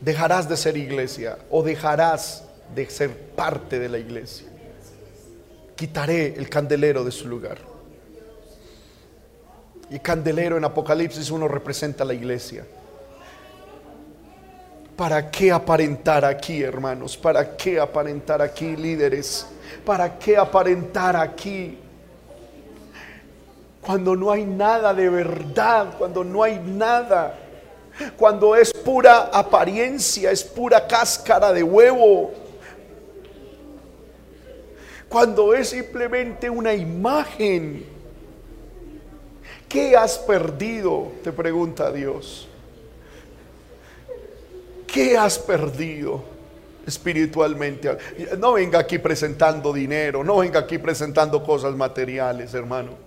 dejarás de ser iglesia o dejarás de ser parte de la iglesia. Quitaré el candelero de su lugar. Y candelero en Apocalipsis uno representa la iglesia. ¿Para qué aparentar aquí, hermanos? ¿Para qué aparentar aquí, líderes? ¿Para qué aparentar aquí cuando no hay nada de verdad, cuando no hay nada, cuando es pura apariencia, es pura cáscara de huevo, cuando es simplemente una imagen. ¿Qué has perdido? Te pregunta Dios. ¿Qué has perdido espiritualmente? No venga aquí presentando dinero, no venga aquí presentando cosas materiales, hermano.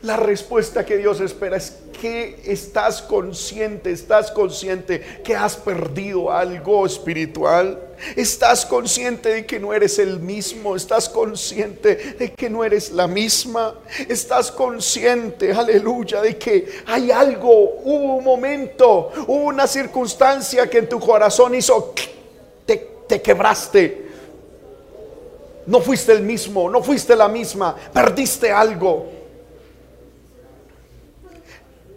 La respuesta que Dios espera es que estás consciente, estás consciente que has perdido algo espiritual. Estás consciente de que no eres el mismo, estás consciente de que no eres la misma, estás consciente, aleluya, de que hay algo, hubo un momento, hubo una circunstancia que en tu corazón hizo, te, te quebraste, no fuiste el mismo, no fuiste la misma, perdiste algo.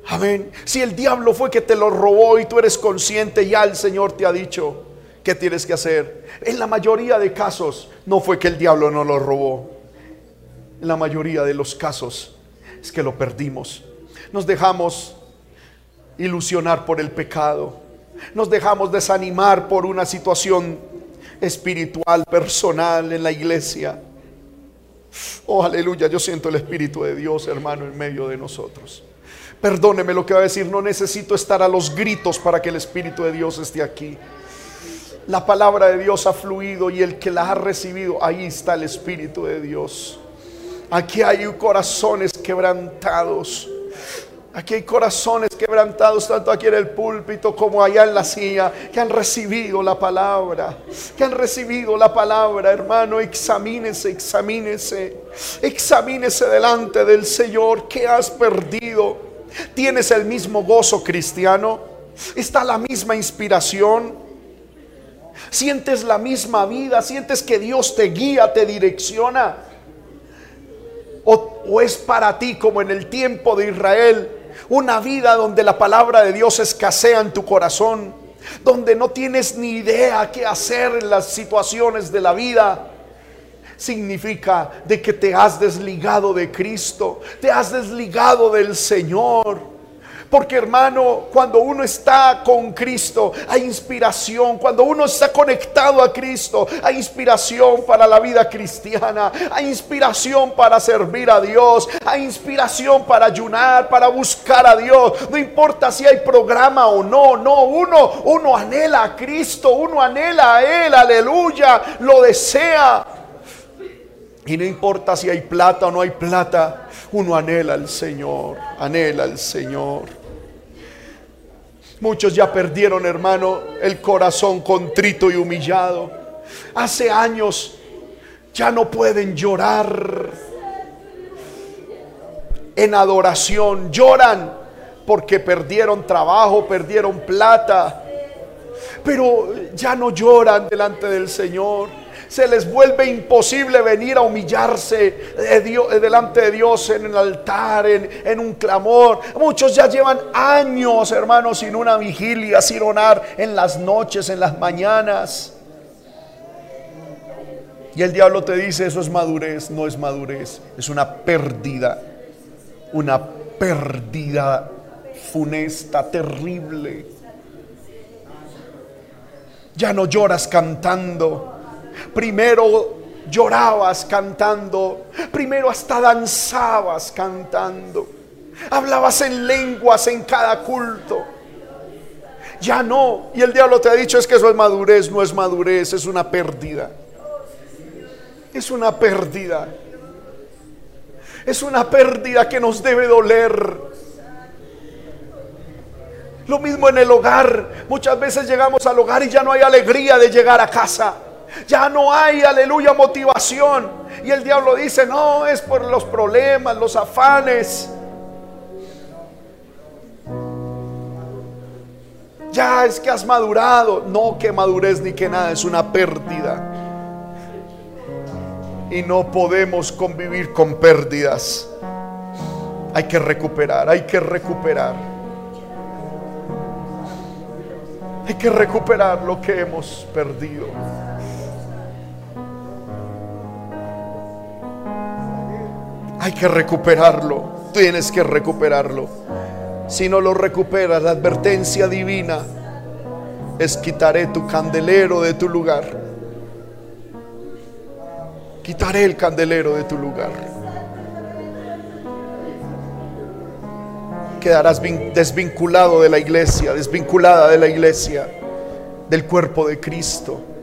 Amén. Si el diablo fue que te lo robó y tú eres consciente, ya el Señor te ha dicho qué tienes que hacer. En la mayoría de casos no fue que el diablo no lo robó. En la mayoría de los casos es que lo perdimos. Nos dejamos ilusionar por el pecado. Nos dejamos desanimar por una situación espiritual, personal en la iglesia. Oh, aleluya, yo siento el Espíritu de Dios, hermano, en medio de nosotros. Perdóneme lo que va a decir, no necesito estar a los gritos para que el Espíritu de Dios esté aquí. La palabra de Dios ha fluido y el que la ha recibido, ahí está el Espíritu de Dios. Aquí hay corazones quebrantados. Aquí hay corazones quebrantados, tanto aquí en el púlpito como allá en la silla, que han recibido la palabra, que han recibido la palabra, hermano. Examínese, examínese, examínese delante del Señor. ¿Qué has perdido? ¿Tienes el mismo gozo cristiano? ¿Está la misma inspiración? sientes la misma vida, sientes que Dios te guía, te direcciona. O, es para ti como en el tiempo de Israel, una vida donde la palabra de Dios escasea en tu corazón, donde no tienes ni idea qué hacer en las situaciones de la vida significa de que te has desligado de Cristo, te has desligado del Señor. Porque hermano, cuando uno está con Cristo, hay inspiración. Cuando uno está conectado a Cristo, hay inspiración para la vida cristiana. Hay inspiración para servir a Dios. Hay inspiración para ayunar, para buscar a Dios. No importa si hay programa o no. No, uno, uno anhela a Cristo. Uno anhela a Él. Aleluya. Lo desea. Y no importa si hay plata o no hay plata, uno anhela al Señor, anhela al Señor. Muchos ya perdieron, hermano, el corazón contrito y humillado. Hace años ya no pueden llorar en adoración, lloran porque perdieron trabajo, perdieron plata, pero ya no lloran delante del Señor se les vuelve imposible venir a humillarse delante de Dios en el altar, en, un clamor. Muchos ya llevan años, hermanos, sin una vigilia, sin orar en las noches, en las mañanas. Y el diablo te dice, eso es madurez, no es madurez, es una pérdida, una pérdida funesta, terrible. Ya no lloras cantando, Primero llorabas cantando, primero hasta danzabas cantando, hablabas en lenguas en cada culto. Ya no, y el diablo te ha dicho es que eso es madurez, no es madurez, es una pérdida. Es una pérdida. Es una pérdida que nos debe doler. Lo mismo en el hogar. Muchas veces llegamos al hogar y ya no hay alegría de llegar a casa. Ya no hay, aleluya, motivación. Y el diablo dice, no, es por los problemas, los afanes. Ya es que has madurado. No que madurez ni que nada, es una pérdida. Y no podemos convivir con pérdidas. Hay que recuperar, hay que recuperar. Hay que recuperar lo que hemos perdido. Hay que recuperarlo. Tienes que recuperarlo. Si no lo recuperas, la advertencia divina es quitaré tu candelero de tu lugar. Quitaré el candelero de tu lugar. Quedarás desvinculado de la iglesia, desvinculada de la iglesia, del cuerpo de Cristo.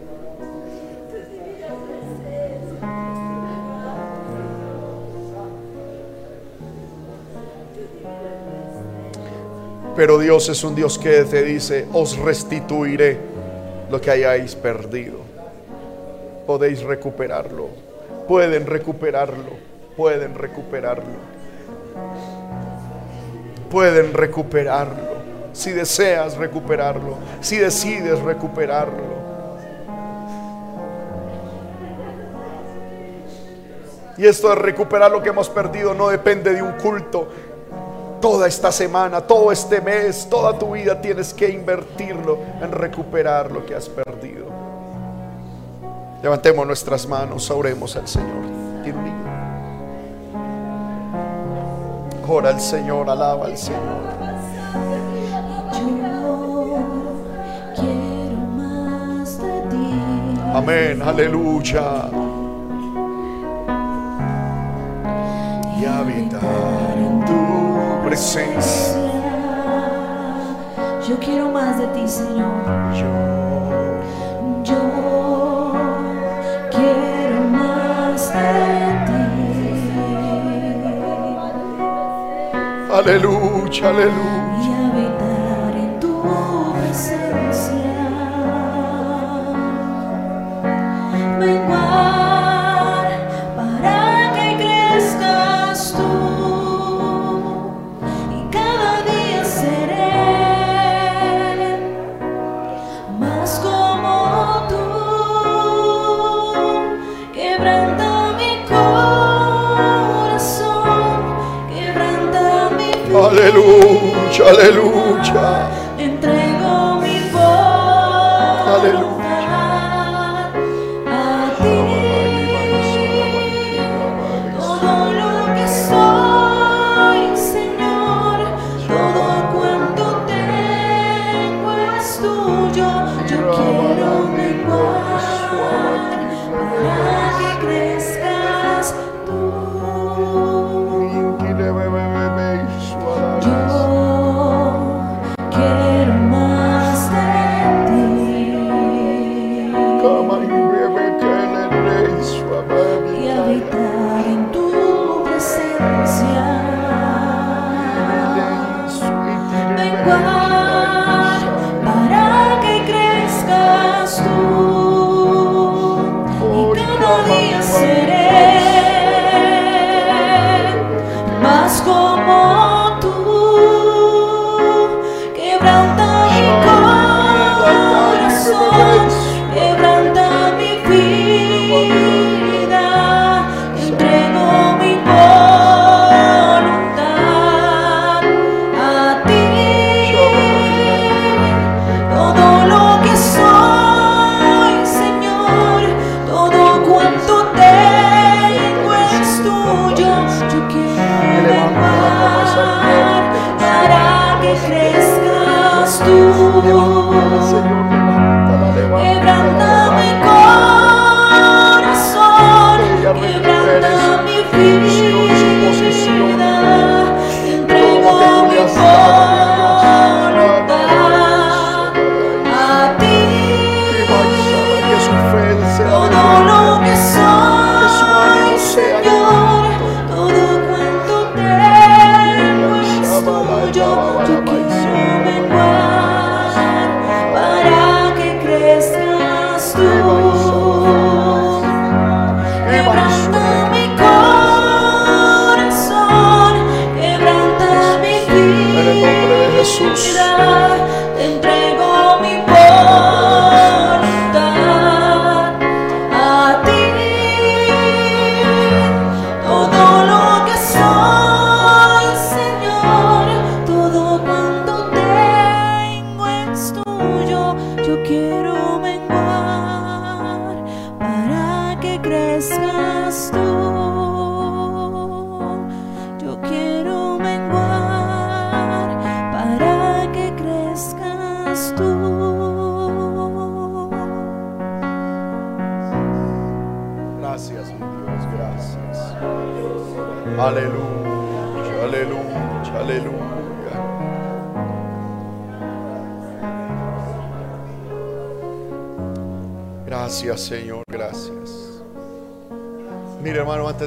Pero Dios es un Dios que te dice, os restituiré lo que hayáis perdido. Podéis recuperarlo. Pueden recuperarlo. Pueden recuperarlo. Pueden recuperarlo. Si deseas recuperarlo. Si decides recuperarlo. Y esto de recuperar lo que hemos perdido no depende de un culto, toda esta semana, todo este mes, toda tu vida tienes que invertirlo en recuperar lo que has perdido. Levantemos nuestras manos, oremos al Señor. Ora al Señor, alaba al Señor. Amén, aleluya. Y habitar en tu presencia. Yo quiero más de ti, Señor. Yo Yo quiero más de ti. Aleluya, aleluya. Aleluya.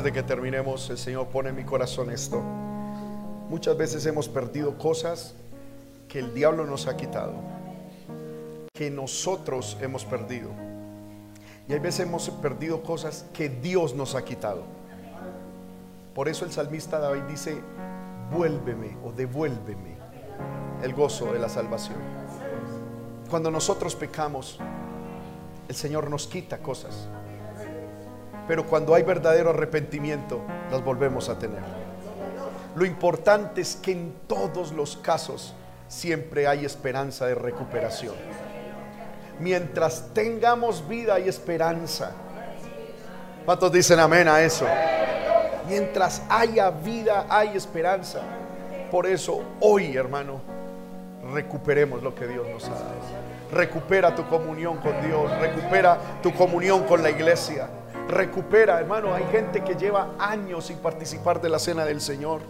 De que terminemos, el Señor pone en mi corazón esto. Muchas veces hemos perdido cosas que el diablo nos ha quitado, que nosotros hemos perdido. Y hay veces hemos perdido cosas que Dios nos ha quitado. Por eso el salmista David dice, vuélveme o devuélveme el gozo de la salvación. Cuando nosotros pecamos, el Señor nos quita cosas. Pero cuando hay verdadero arrepentimiento, las volvemos a tener. Lo importante es que en todos los casos siempre hay esperanza de recuperación. Mientras tengamos vida hay esperanza. ¿Cuántos dicen amén a eso? Mientras haya vida hay esperanza. Por eso hoy, hermano, recuperemos lo que Dios nos ha dado. Recupera tu comunión con Dios, recupera tu comunión con la iglesia. Recupera, hermano, hay gente que lleva años sin participar de la cena del Señor.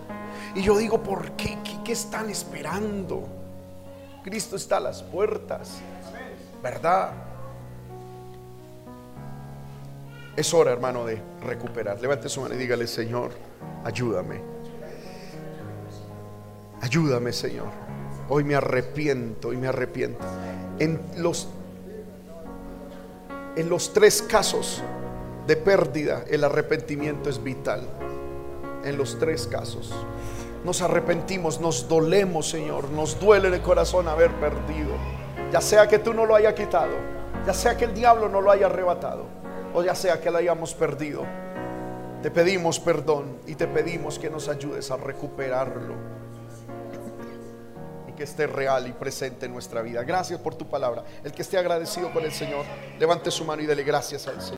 Y yo digo, ¿por qué? ¿Qué, qué están esperando? Cristo está a las puertas, ¿verdad? Es hora, hermano, de recuperar. Levante su mano y dígale, Señor, ayúdame. Ayúdame, Señor. Hoy me arrepiento y me arrepiento. En los, en los tres casos de pérdida, el arrepentimiento es vital. En los tres casos. Nos arrepentimos, nos dolemos, Señor. Nos duele el corazón haber perdido. Ya sea que tú no lo hayas quitado, ya sea que el diablo no lo haya arrebatado, o ya sea que lo hayamos perdido. Te pedimos perdón y te pedimos que nos ayudes a recuperarlo y que esté real y presente en nuestra vida. Gracias por tu palabra. El que esté agradecido con el Señor, levante su mano y dele gracias al Señor.